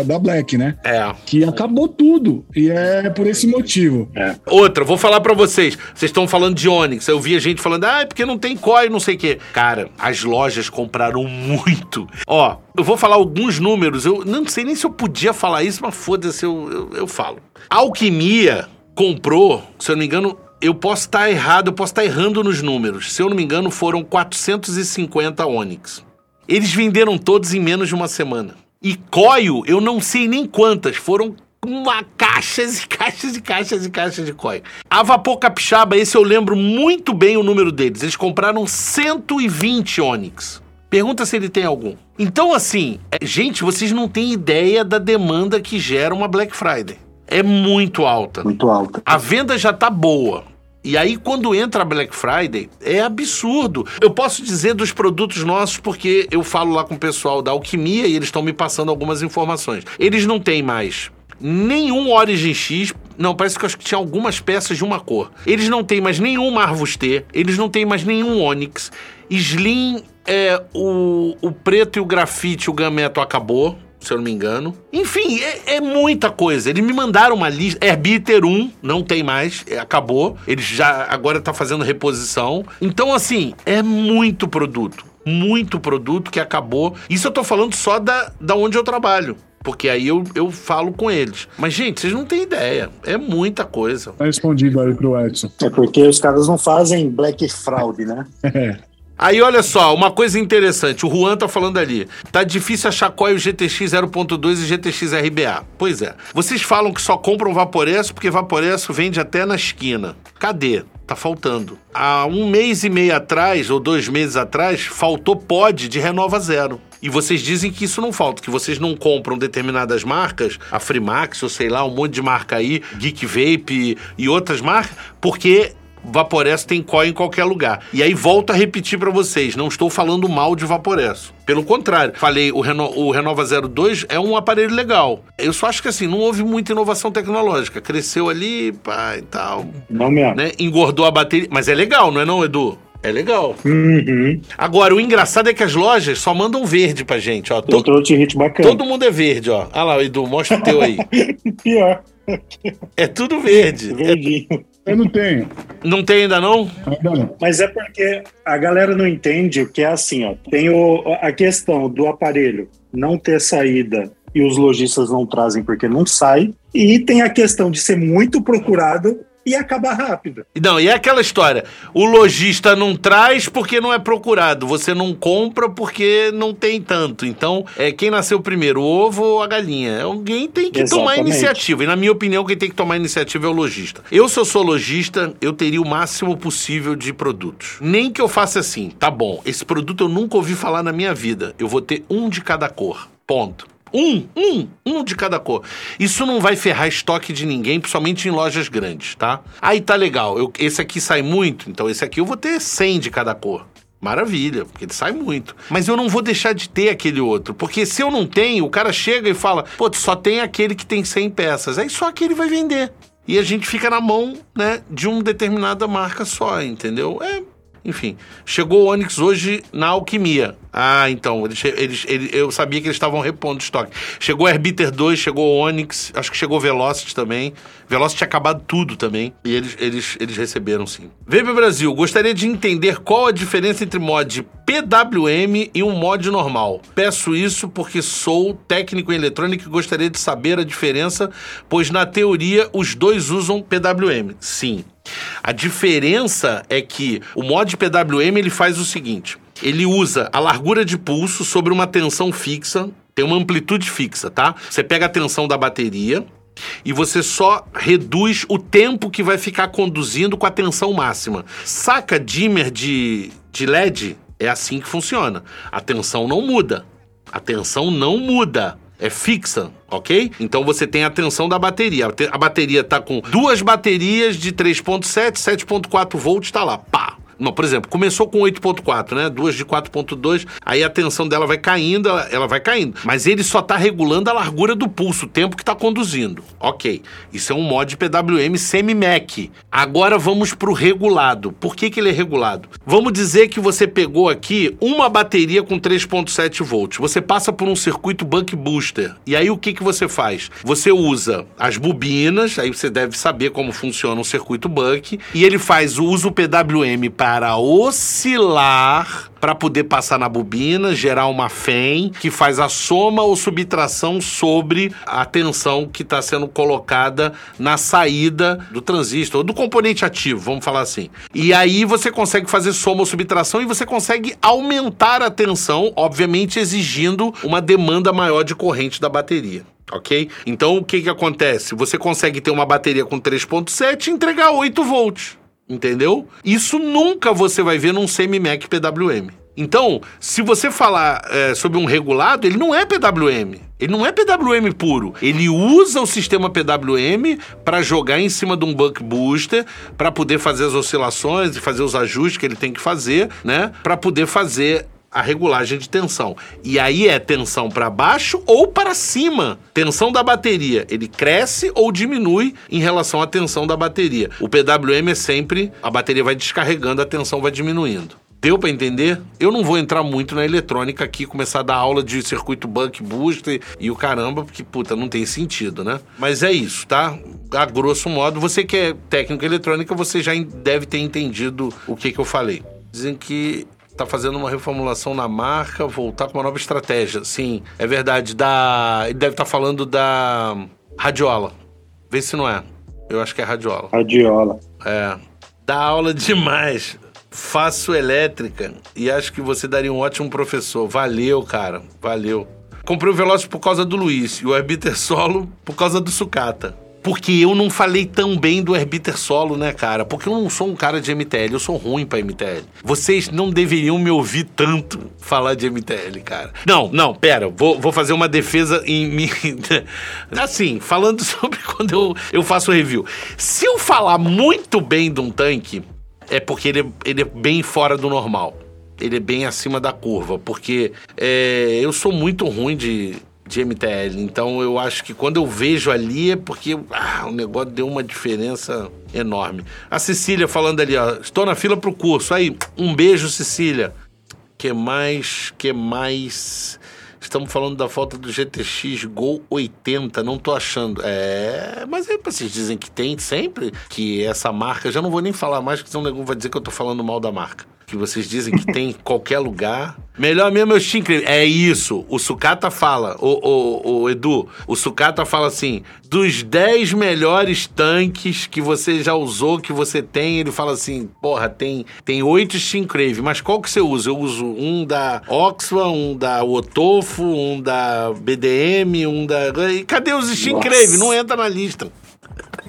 da- Black, né? É. Que acabou tudo. E é por esse motivo. Outra, vou falar pra vocês. Vocês estão falando de Onix. Eu vi a gente falando, ah, é porque não tem COI, não sei o quê. Cara, as lojas compraram muito. Ó, eu vou falar alguns números. Eu não sei nem se eu podia falar isso, mas foda-se, eu, eu, eu falo. A Alquimia comprou, se eu não me engano, eu posso estar errado, eu posso estar errando nos números. Se eu não me engano, foram 450 Onix. Eles venderam todos em menos de uma semana. E Coio, eu não sei nem quantas, foram uma caixas e caixas e caixas e caixas de Coio. A Vapor Capixaba, esse eu lembro muito bem o número deles. Eles compraram 120 Onix. Pergunta se ele tem algum. Então, assim, é, gente, vocês não têm ideia da demanda que gera uma Black Friday. É muito alta. Muito alta. A venda já tá boa. E aí, quando entra a Black Friday, é absurdo. Eu posso dizer dos produtos nossos porque eu falo lá com o pessoal da Alquimia e eles estão me passando algumas informações. Eles não têm mais nenhum Origin X. Não, parece que eu acho que tinha algumas peças de uma cor. Eles não têm mais nenhum Marvus T. Eles não têm mais nenhum Onyx. Slim, é, o, o preto e o grafite, o gameto acabou se eu não me engano. Enfim, é, é muita coisa. Eles me mandaram uma lista. Herbiter 1, não tem mais, é, acabou. Eles já agora tá fazendo reposição. Então, assim, é muito produto. Muito produto que acabou. Isso eu tô falando só da, da onde eu trabalho. porque aí eu, eu falo com eles. Mas, gente, vocês não têm ideia. É muita coisa. Tá respondido aí pro Edson. É porque os caras não fazem black fraud, né? É. Aí, olha só, uma coisa interessante. O Juan tá falando ali. Tá difícil achar o GTX 0.2 e GTX RBA. Pois é. Vocês falam que só compram Vaporesso porque Vaporesso vende até na esquina. Cadê? Tá faltando. Há um mês e meio atrás, ou dois meses atrás, faltou pod de Renova Zero. E vocês dizem que isso não falta, que vocês não compram determinadas marcas, a Freemax, ou sei lá, um monte de marca aí, Geek Vape e outras marcas, porque Vaporesso tem COI em qualquer lugar. E aí volto a repetir para vocês, não estou falando mal de Vaporesso. Pelo contrário, falei, o, Reno, o Renova 02 é um aparelho legal. Eu só acho que assim, não houve muita inovação tecnológica. Cresceu ali, pá, e tal. Não mesmo. Né? Engordou a bateria. Mas é legal, não é não, Edu? É legal. Uhum. Agora, o engraçado é que as lojas só mandam verde pra gente, ó. To- hit bacana. todo mundo é verde, ó. Olha lá, Edu, mostra o teu aí. Pior, É tudo verde. É- verdinho. Eu não tenho. Não tem ainda não? Ainda não. Mas é porque a galera não entende o que é assim, ó. Tem o, a questão do aparelho não ter saída e os lojistas não trazem porque não sai. E tem a questão de ser muito procurado e acabar rápido. Não, e é aquela história. O lojista não traz porque não é procurado. Você não compra porque não tem tanto. Então, é quem nasceu primeiro, o ovo ou a galinha? Alguém tem que tomar Exatamente. iniciativa. E na minha opinião, quem tem que tomar iniciativa é o lojista. Eu, se eu sou lojista, eu teria o máximo possível de produtos. Nem que eu faça assim, tá bom, esse produto eu nunca ouvi falar na minha vida. Eu vou ter um de cada cor. Ponto. Um, um, um de cada cor. Isso não vai ferrar estoque de ninguém, principalmente em lojas grandes, tá? Aí tá legal. Eu- esse aqui sai muito, então esse aqui eu vou ter 100 de cada cor. Maravilha, porque ele sai muito. Mas eu não vou deixar de ter aquele outro. Porque se eu não tenho, o cara chega e fala: pô, só tem aquele que tem 100 peças. Aí só aquele vai vender. E a gente fica na mão, né, de uma determinada marca só, entendeu? É. Enfim, chegou o Onix hoje na Alquimia. Ah, então, eles, eles, eles- eu sabia que eles estavam repondo estoque. Chegou o Herbiter 2, chegou o Onix, acho que chegou o Velocity também. Velocity tinha acabado tudo também. E eles, eles, eles receberam sim. Vape Brasil, gostaria de entender qual a diferença entre mod PWM e um mod normal. Peço isso porque sou técnico em eletrônica e gostaria de saber a diferença, pois na teoria os dois usam PWM. Sim. A diferença é que o mod PWM ele faz o seguinte: ele usa a largura de pulso sobre uma tensão fixa, tem uma amplitude fixa, tá? Você pega a tensão da bateria e você só reduz o tempo que vai ficar conduzindo com a tensão máxima. Saca dimmer de, de LED? É assim que funciona. A tensão não muda. A tensão não muda. É fixa, ok? Então você tem a tensão da bateria. A te- A bateria tá com duas baterias de 3.7, 7.4 volts, tá lá, pá. Não, por exemplo, começou com 8.4, né? Duas de 4.2, aí a tensão dela vai caindo, ela, vai caindo. Mas ele só tá regulando a largura do pulso, o tempo que tá conduzindo. Ok, isso é um mod PWM semi-Mac. Agora vamos pro regulado. Por que, que ele é regulado? Vamos dizer que você pegou aqui uma bateria com 3.7 volts. Você passa por um circuito buck booster. E aí o que, que você faz? Você usa as bobinas, aí você deve saber como funciona um circuito buck, e ele faz o uso PWM para oscilar para poder passar na bobina, gerar uma FEM que faz a soma ou subtração sobre a tensão que está sendo colocada na saída do transistor, do componente ativo, vamos falar assim. E aí você consegue fazer soma ou subtração e você consegue aumentar a tensão, obviamente exigindo uma demanda maior de corrente da bateria. Ok? Então o que, que acontece? Você consegue ter uma bateria com 3,7 e entregar 8 volts. Entendeu? Isso nunca você vai ver num semi-Mac PWM. Então, se você falar é, sobre um regulado, ele não é PWM. Ele não é PWM puro. Ele usa o sistema PWM para jogar em cima de um buck booster, para poder fazer as oscilações e fazer os ajustes que ele tem que fazer, né? Para poder fazer a regulagem de tensão. E aí é tensão para baixo ou para cima. Tensão da bateria, ele cresce ou diminui em relação à tensão da bateria. O PWM é sempre a bateria vai descarregando, a tensão vai diminuindo. Deu para entender? Eu não vou entrar muito na eletrônica aqui, começar a dar aula de circuito buck booster e o caramba, porque puta, não tem sentido, né? Mas é isso, tá? A grosso modo, você que é técnico eletrônica, você já deve ter entendido o que que eu falei. Dizem que tá fazendo uma reformulação na marca, voltar com uma nova estratégia. Sim, é verdade. Da, ele deve estar tá falando da Radiola. Vê se não é. Eu acho que é Radiola. Radiola. É. Dá aula demais. Faço elétrica e acho que você daria um ótimo professor. Valeu, cara. Valeu. Comprei o Veloz por causa do Luiz e o Arbiter Solo por causa do Sucata. Porque eu não falei tão bem do Herbiter Solo, né, cara? Porque eu não sou um cara de MTL, eu sou ruim pra MTL. Vocês não deveriam me ouvir tanto falar de MTL, cara. Não, não, pera, vou, vou fazer uma defesa em mim. assim, falando sobre quando eu, eu faço review. Se eu falar muito bem de um tanque, é porque ele, ele é bem fora do normal. Ele é bem acima da curva, porque é, eu sou muito ruim de de MTL. Então eu acho que quando eu vejo ali é porque ah, o negócio deu uma diferença enorme. A Cecília falando ali, ó, estou na fila pro curso. Aí, um beijo, Cecília. Que mais? Que mais? Estamos falando da falta do GTX Gol 80, não tô achando. É, mas aí vocês dizem que tem sempre, que essa marca, já não vou nem falar mais, porque senão o vai dizer que eu tô falando mal da marca que vocês dizem que tem em qualquer lugar. Melhor mesmo é o Steam É isso. O Sucata fala, o, o, o, Edu, o Sucata fala assim: dos 10 melhores tanques que você já usou, que você tem, ele fala assim: porra, tem, tem 8 Steam Crave, mas qual que você usa? Eu uso um da Oxfam, um da Otofo, um da BDM, um da. E cadê os Steam Crave? Não entra na lista.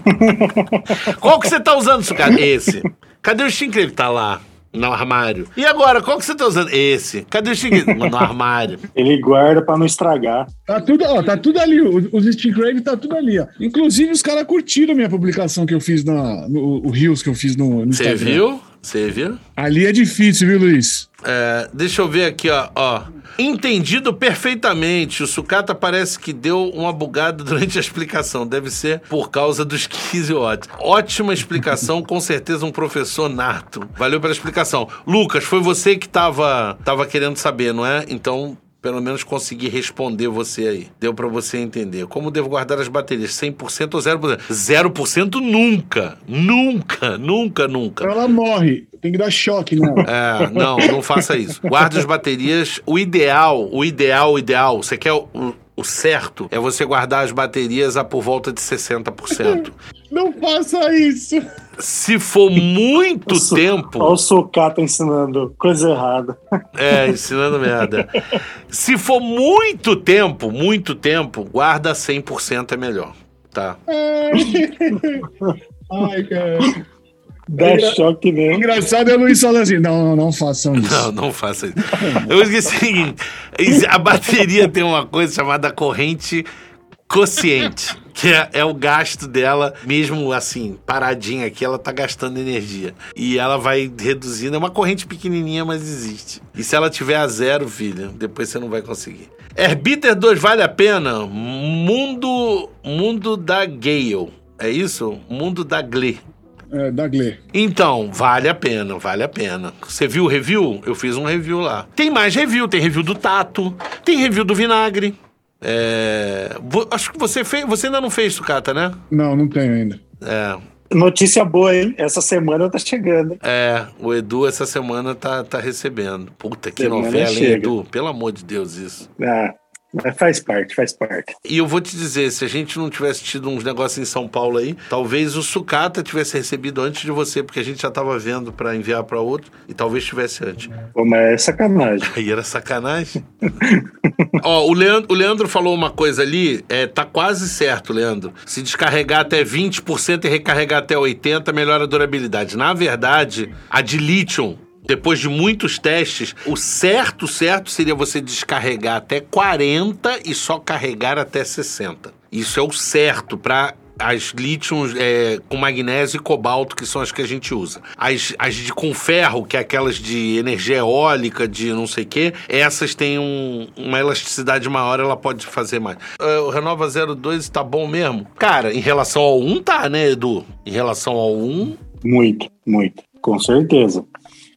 qual que você tá usando, Sucata? Esse. Cadê o Steam Crave? Tá lá. No armário. E agora, qual que você tá usando? Esse. Cadê o Sting? no armário. Ele guarda pra não estragar. Tá tudo, ó, tá tudo ali. Os Sting Crave tá tudo ali, ó. Inclusive, os caras curtiram a minha publicação que eu fiz na. No, o Rios que eu fiz no, no Você viu? Você viu? Ali é difícil, viu, Luiz? É, deixa eu ver aqui, ó. ó. Entendido perfeitamente. O sucata parece que deu uma bugada durante a explicação. Deve ser por causa dos 15 watts. Ótima explicação, com certeza um professor nato. Valeu pela explicação. Lucas, foi você que estava tava querendo saber, não é? Então, pelo menos consegui responder você aí. Deu para você entender. Como devo guardar as baterias? 100% ou 0%? 0% nunca. Nunca, nunca, nunca. Ela morre. Tem que dar choque, não. É, não, não faça isso. Guarde as baterias. O ideal, o ideal, o ideal, você quer o, o certo é você guardar as baterias a por volta de 60%. Não faça isso. Se for muito o tempo. Olha o sucata ensinando coisa errada. É, ensinando merda. Se for muito tempo, muito tempo, guarda 100% é melhor. Tá? Ai, cara. Dá Engra... choque mesmo. Engraçado é o Luiz falando assim: não, não, não façam isso. Não, não façam isso. Eu esqueci. A bateria tem uma coisa chamada corrente consciente, que é, é, o gasto dela, mesmo assim, paradinha aqui, ela tá gastando energia. E ela vai reduzindo, é uma corrente pequenininha, mas existe. E se ela tiver a zero, filho, depois você não vai conseguir. Herbiter 2 vale a pena? Mundo, mundo da Gale. É isso? Mundo da Gle. É, da Gle. Então, vale a pena, vale a pena. Você viu o review? Eu fiz um review lá. Tem mais review, tem review do Tato, tem review do Vinagre. É... Acho que você fez. Você ainda não fez sucata, né? Não, não tenho ainda. É. Notícia boa, hein? Essa semana tá chegando. É, o Edu essa semana tá, tá recebendo. Puta que semana novela, hein, Edu? Pelo amor de Deus, isso. Ah, Faz parte, faz parte. E eu vou te dizer, se a gente não tivesse tido uns negócios em São Paulo aí, talvez o Sucata tivesse recebido antes de você, porque a gente já tava vendo para enviar para outro e talvez tivesse antes. Pô, mas é sacanagem. Aí era sacanagem. Ó, o Leandro, o Leandro falou uma coisa ali, é, tá quase certo, Leandro. Se descarregar até 20% e recarregar até 80%, melhora a durabilidade. Na verdade, a de lítio depois de muitos testes, o certo, certo seria você descarregar até 40 e só carregar até 60. Isso é o certo para as lítio é, com magnésio e cobalto, que são as que a gente usa. As, as de com ferro, que é aquelas de energia eólica, de não sei o quê, essas têm um, uma elasticidade maior, ela pode fazer mais. Uh, o Renova 02 está bom mesmo? Cara, em relação ao 1 tá, né, Edu? Em relação ao 1... Muito, muito. Com certeza.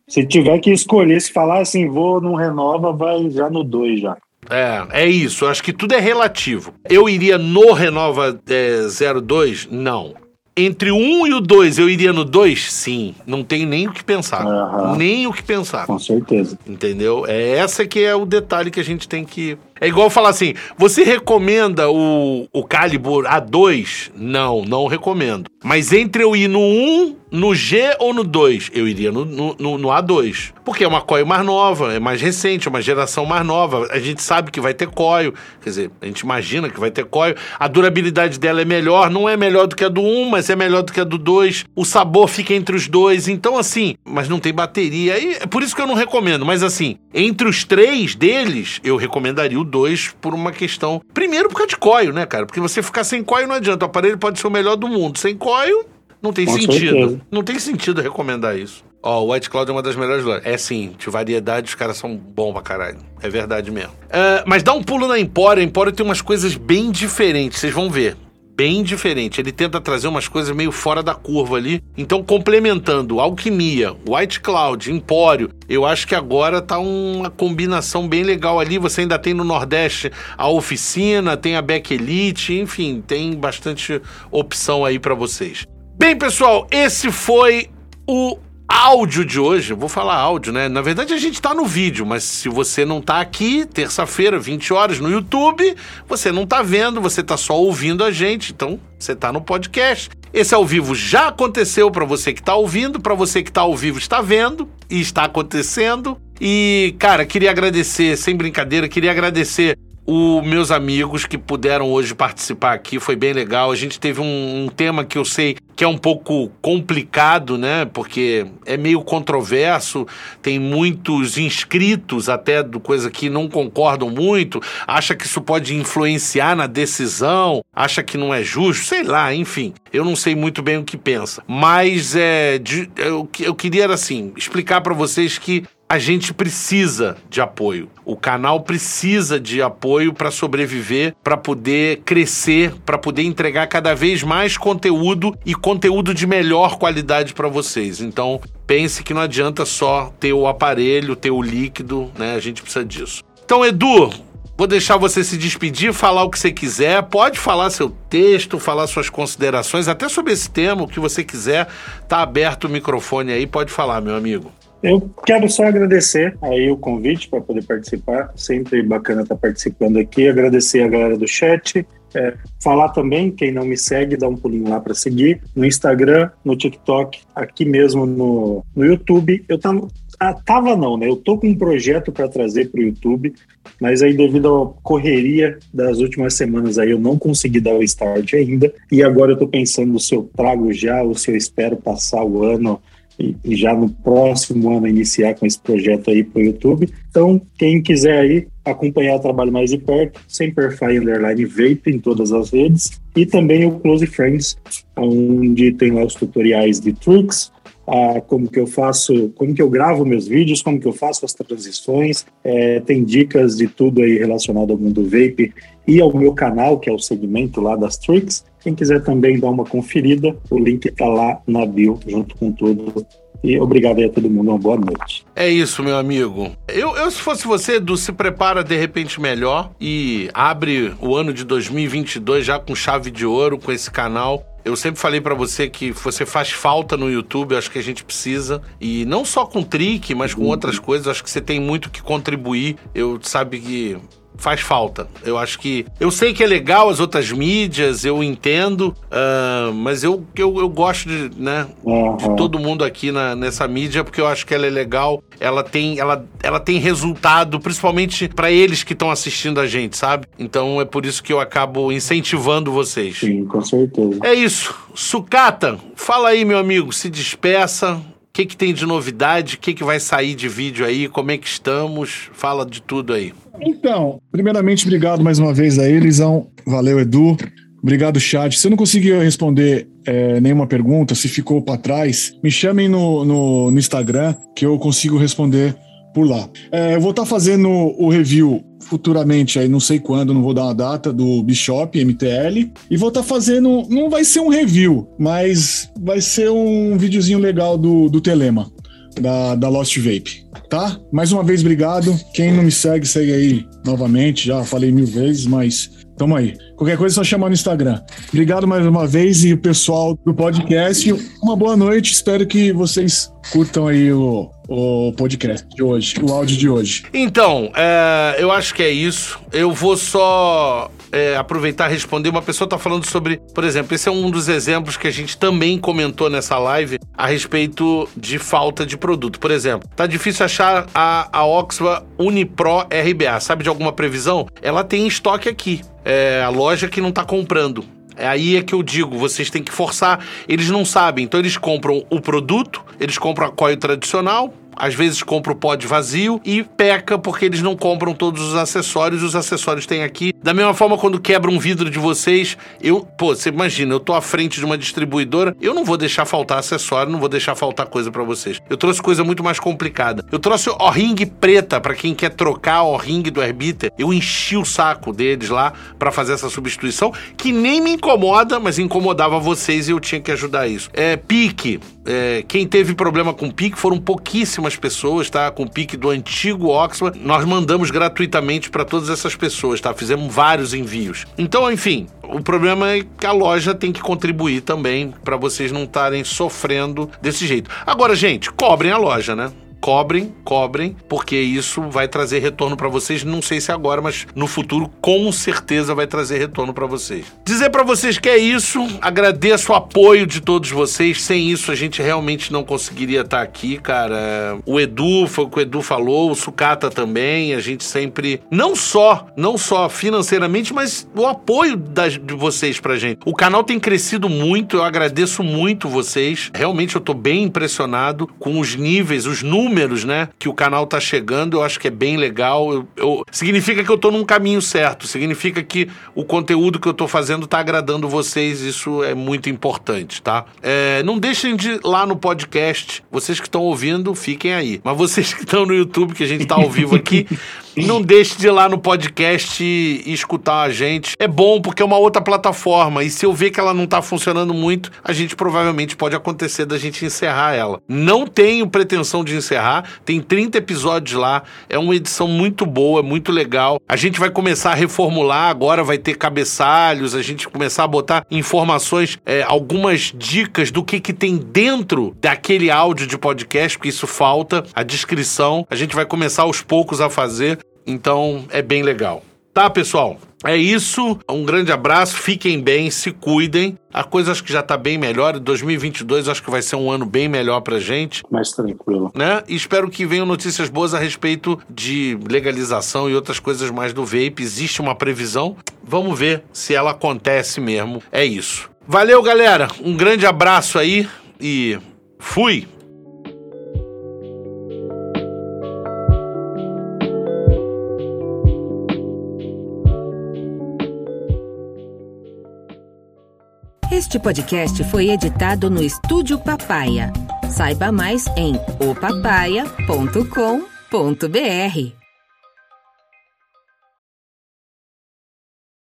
Se tiver que escolher, se falar assim, vou no Renova, vai já no 2 já. É, é isso. Acho que tudo é relativo. Eu iria no Renova é, 02? Não. entre o 1 e o 2, eu iria no 2? Sim. Não tem nem o que pensar. Aham. Nem o que pensar. Com certeza. Entendeu? É essa que é o detalhe que a gente tem que. É igual falar assim: você recomenda o, o Calibur A2? Não, não recomendo. Mas entre eu ir no 1, no G ou no 2? Eu iria no, no, no- no A2. Porque é uma coil mais nova, é mais recente, é uma geração mais nova. A gente sabe que vai ter coil. Quer dizer, a gente imagina que vai ter coil. A durabilidade dela é melhor. Não é melhor do que a do 1, mas é melhor do que a do 2. O sabor fica entre os dois. Então, assim, mas não tem bateria. E é por isso que eu não recomendo. Mas, assim, entre os três deles, eu recomendaria o 2 por uma questão. Primeiro, por causa de coil, né, cara? Porque você ficar sem coil não adianta. O aparelho pode ser o melhor do mundo. Sem coil, não tem Com sentido. certeza. Não tem sentido recomendar isso. Ó, o White Cloud é uma das melhores lojas. É sim, de variedade, os caras são bons pra caralho. É verdade mesmo. É, mas dá um pulo na Empório. A Empório tem umas coisas bem diferentes, vocês vão ver. Bem diferente. Ele tenta trazer umas coisas meio fora da curva ali. Então, complementando Alquimia, White Cloud, Empório, eu acho que agora tá uma combinação bem legal ali. Você ainda tem no Nordeste a oficina, tem a Beck Elite, enfim, tem bastante opção aí pra vocês. Bem, pessoal, esse foi o áudio de hoje. Vou falar áudio, né? Na verdade, a gente tá no vídeo, mas se você não tá aqui, terça-feira, 20 horas, no YouTube, você não tá vendo, você tá só ouvindo a gente. Então, você tá no podcast. Esse ao vivo já aconteceu para você que tá ouvindo, para você que tá ao vivo está vendo e está acontecendo. E, cara, queria agradecer, sem brincadeira, queria agradecer os meus amigos que puderam hoje participar aqui, foi bem legal. A gente teve um, um tema que eu sei que é um pouco complicado, né? Porque é meio controverso, tem muitos inscritos até do coisa que não concordam muito, acha que isso pode influenciar na decisão, acha que não é justo, sei lá, enfim. Eu não sei muito bem o que pensa. Mas é, de- eu, eu queria assim, explicar para vocês que a gente precisa de apoio. O canal precisa de apoio para sobreviver, para poder crescer, para poder entregar cada vez mais conteúdo e conteúdo de melhor qualidade para vocês. Então, pense que não adianta só ter o aparelho, ter o líquido, né? A gente precisa disso. Então, Edu, Vou deixar você se despedir, falar o que você quiser. Pode falar seu texto, falar suas considerações, até sobre esse tema, o que você quiser. Tá aberto o microfone aí, pode falar, meu amigo. Eu quero só agradecer aí o convite para poder participar. Sempre bacana estar participando aqui. Agradecer a galera do chat. É, falar também, quem não me segue, dá um pulinho lá para seguir. No Instagram, no TikTok, aqui mesmo no, no YouTube. Eu tava, ah, tava não, né? Eu tô com um projeto para trazer para o YouTube, mas aí devido à correria das últimas semanas aí eu não consegui dar o start ainda. E agora eu tô pensando se eu trago já ou se eu espero passar o ano e, já no próximo ano iniciar com esse projeto aí pro YouTube. Então, quem quiser aí acompanhar o trabalho mais de perto, Semperfy Underline Vape em todas as redes e também o Close Friends, onde tem lá os tutoriais de tricks, ah, como que eu faço, como que eu gravo meus vídeos, como que eu faço as transições, é, tem dicas de tudo aí relacionado ao mundo vape e ao meu canal, que é o segmento lá das tricks. Quem quiser também dar uma conferida, o link tá lá na bio, junto com tudo. E obrigado aí a todo mundo, uma boa noite. É isso, meu amigo. Eu, eu, se fosse você, Edu, se prepara de repente melhor e abre o ano de 2022 já com chave de ouro com esse canal. Eu sempre falei pra você que você faz falta no YouTube, eu acho que a gente precisa. E não só com trick, mas com outras coisas. Acho que você tem muito que contribuir. Eu sabe que faz falta. Eu acho que. Eu sei que é legal as outras mídias, eu entendo, ah, mas eu, eu, eu gosto de, né, de Aham. todo mundo aqui na- nessa mídia, porque eu acho que ela é legal, ela tem, ela, ela tem resultado, principalmente pra eles que estão assistindo a gente, sabe? Então é por isso que eu acabo incentivando vocês. Sim, com certeza. É isso. Sucata, fala aí, meu amigo, se despeça. Que, que tem de novidade? O que, que vai sair de vídeo aí? Como é que estamos? Fala de tudo aí. Então, primeiramente, obrigado mais uma vez a Elisão. Valeu, Edu. Obrigado, chat. Se eu não conseguir responder é, nenhuma pergunta, se ficou para trás, me chamem no, no, no Instagram que eu consigo responder por lá. É, eu vou estar fazendo o review futuramente, aí não sei quando, não vou dar uma data, do Bishop MTL. E vou estar fazendo. Não vai ser um review, mas vai ser um videozinho legal do, do Telema. da, da Lost Vape, tá? Mais uma vez, obrigado. Quem não me segue, segue aí novamente. Já falei mil vezes, mas tamo aí. Qualquer coisa é só chamar no Instagram. Obrigado mais uma vez e o pessoal do podcast. Uma boa noite. Espero que vocês curtam aí o, o podcast de hoje, o áudio de hoje. Então, é, eu acho que é isso. Eu vou só é, aproveitar e responder. Uma pessoa está falando sobre, por exemplo, esse é um dos exemplos que a gente também comentou nessa live a respeito de falta de produto. Por exemplo, tá difícil achar a, a Oxford Unipro RBA. Sabe de alguma previsão? Ela tem estoque aqui. É a loja que não está comprando. É aí é que eu digo, vocês têm que forçar. Eles não sabem, então eles compram o produto, eles compram a coil tradicional, às vezes compra o pod vazio e peca porque eles não compram todos os acessórios. Os acessórios tem aqui. Da mesma forma, quando quebra um vidro de vocês, eu, pô, você imagina, eu tô à frente de uma distribuidora, eu não vou deixar faltar acessório, não vou deixar faltar coisa para vocês. Eu trouxe coisa muito mais complicada. Eu trouxe o ring preta para quem quer trocar o ring do Herbiter. Eu enchi o saco deles lá para fazer essa substituição, que nem me incomoda, mas incomodava vocês e eu tinha que ajudar isso. É, pique. É, quem teve problema com pique foram pouquíssimas pessoas, tá? Com o pique do antigo Oxford, nós mandamos gratuitamente para todas essas pessoas, tá? Fizemos vários envios. Então, enfim, o problema é que a loja tem que contribuir também para vocês não estarem sofrendo desse jeito. Agora, gente, cobrem a loja, né? Cobrem, cobrem, porque isso vai trazer retorno para vocês. Não sei se agora, mas no futuro com certeza vai trazer retorno para vocês. Dizer para vocês que é isso. Agradeço o apoio de todos vocês. Sem isso a gente realmente não conseguiria estar aqui, cara. O Edu, foi o que o Edu falou, o Sucata também. A gente sempre não só, não só financeiramente, mas o apoio das, de vocês pra gente. O canal tem crescido muito, eu agradeço muito vocês. Realmente eu tô bem impressionado com os níveis, os números números, né, que o canal tá chegando, eu acho que é bem legal. Eu, eu, significa que eu tô num caminho certo, significa que o conteúdo que eu tô fazendo tá agradando vocês, isso é muito importante, tá? É, não deixem de ir lá no podcast, vocês que estão ouvindo, fiquem aí. Mas vocês que estão no YouTube, que a gente tá ao vivo aqui, não deixe de ir lá no podcast e, escutar a gente. É bom porque é uma outra plataforma e se eu ver que ela não tá funcionando muito, a gente provavelmente pode acontecer da gente encerrar ela. Não tenho pretensão de encerrar encerrar. Tem 30 episódios lá. É uma edição muito boa, muito legal. A gente vai começar a reformular agora, vai ter cabeçalhos, a gente começar a botar informações, é, algumas dicas do que, que tem dentro daquele áudio de podcast, porque isso falta, a descrição. A gente vai começar aos poucos a fazer. Então é bem legal. Tá, pessoal? É isso. Um grande abraço. Fiquem bem, se cuidem. A coisa acho que já tá bem melhor. 2022 acho que vai ser um ano bem melhor pra gente. Mais tranquilo. Né? E espero que venham notícias boas a respeito de legalização e outras coisas mais do vape. Existe uma previsão. Vamos ver se ela acontece mesmo. É isso. Valeu, galera. Um grande abraço aí e fui. Este podcast foi editado no Estúdio Papaya. Saiba mais em opapaya.com.br.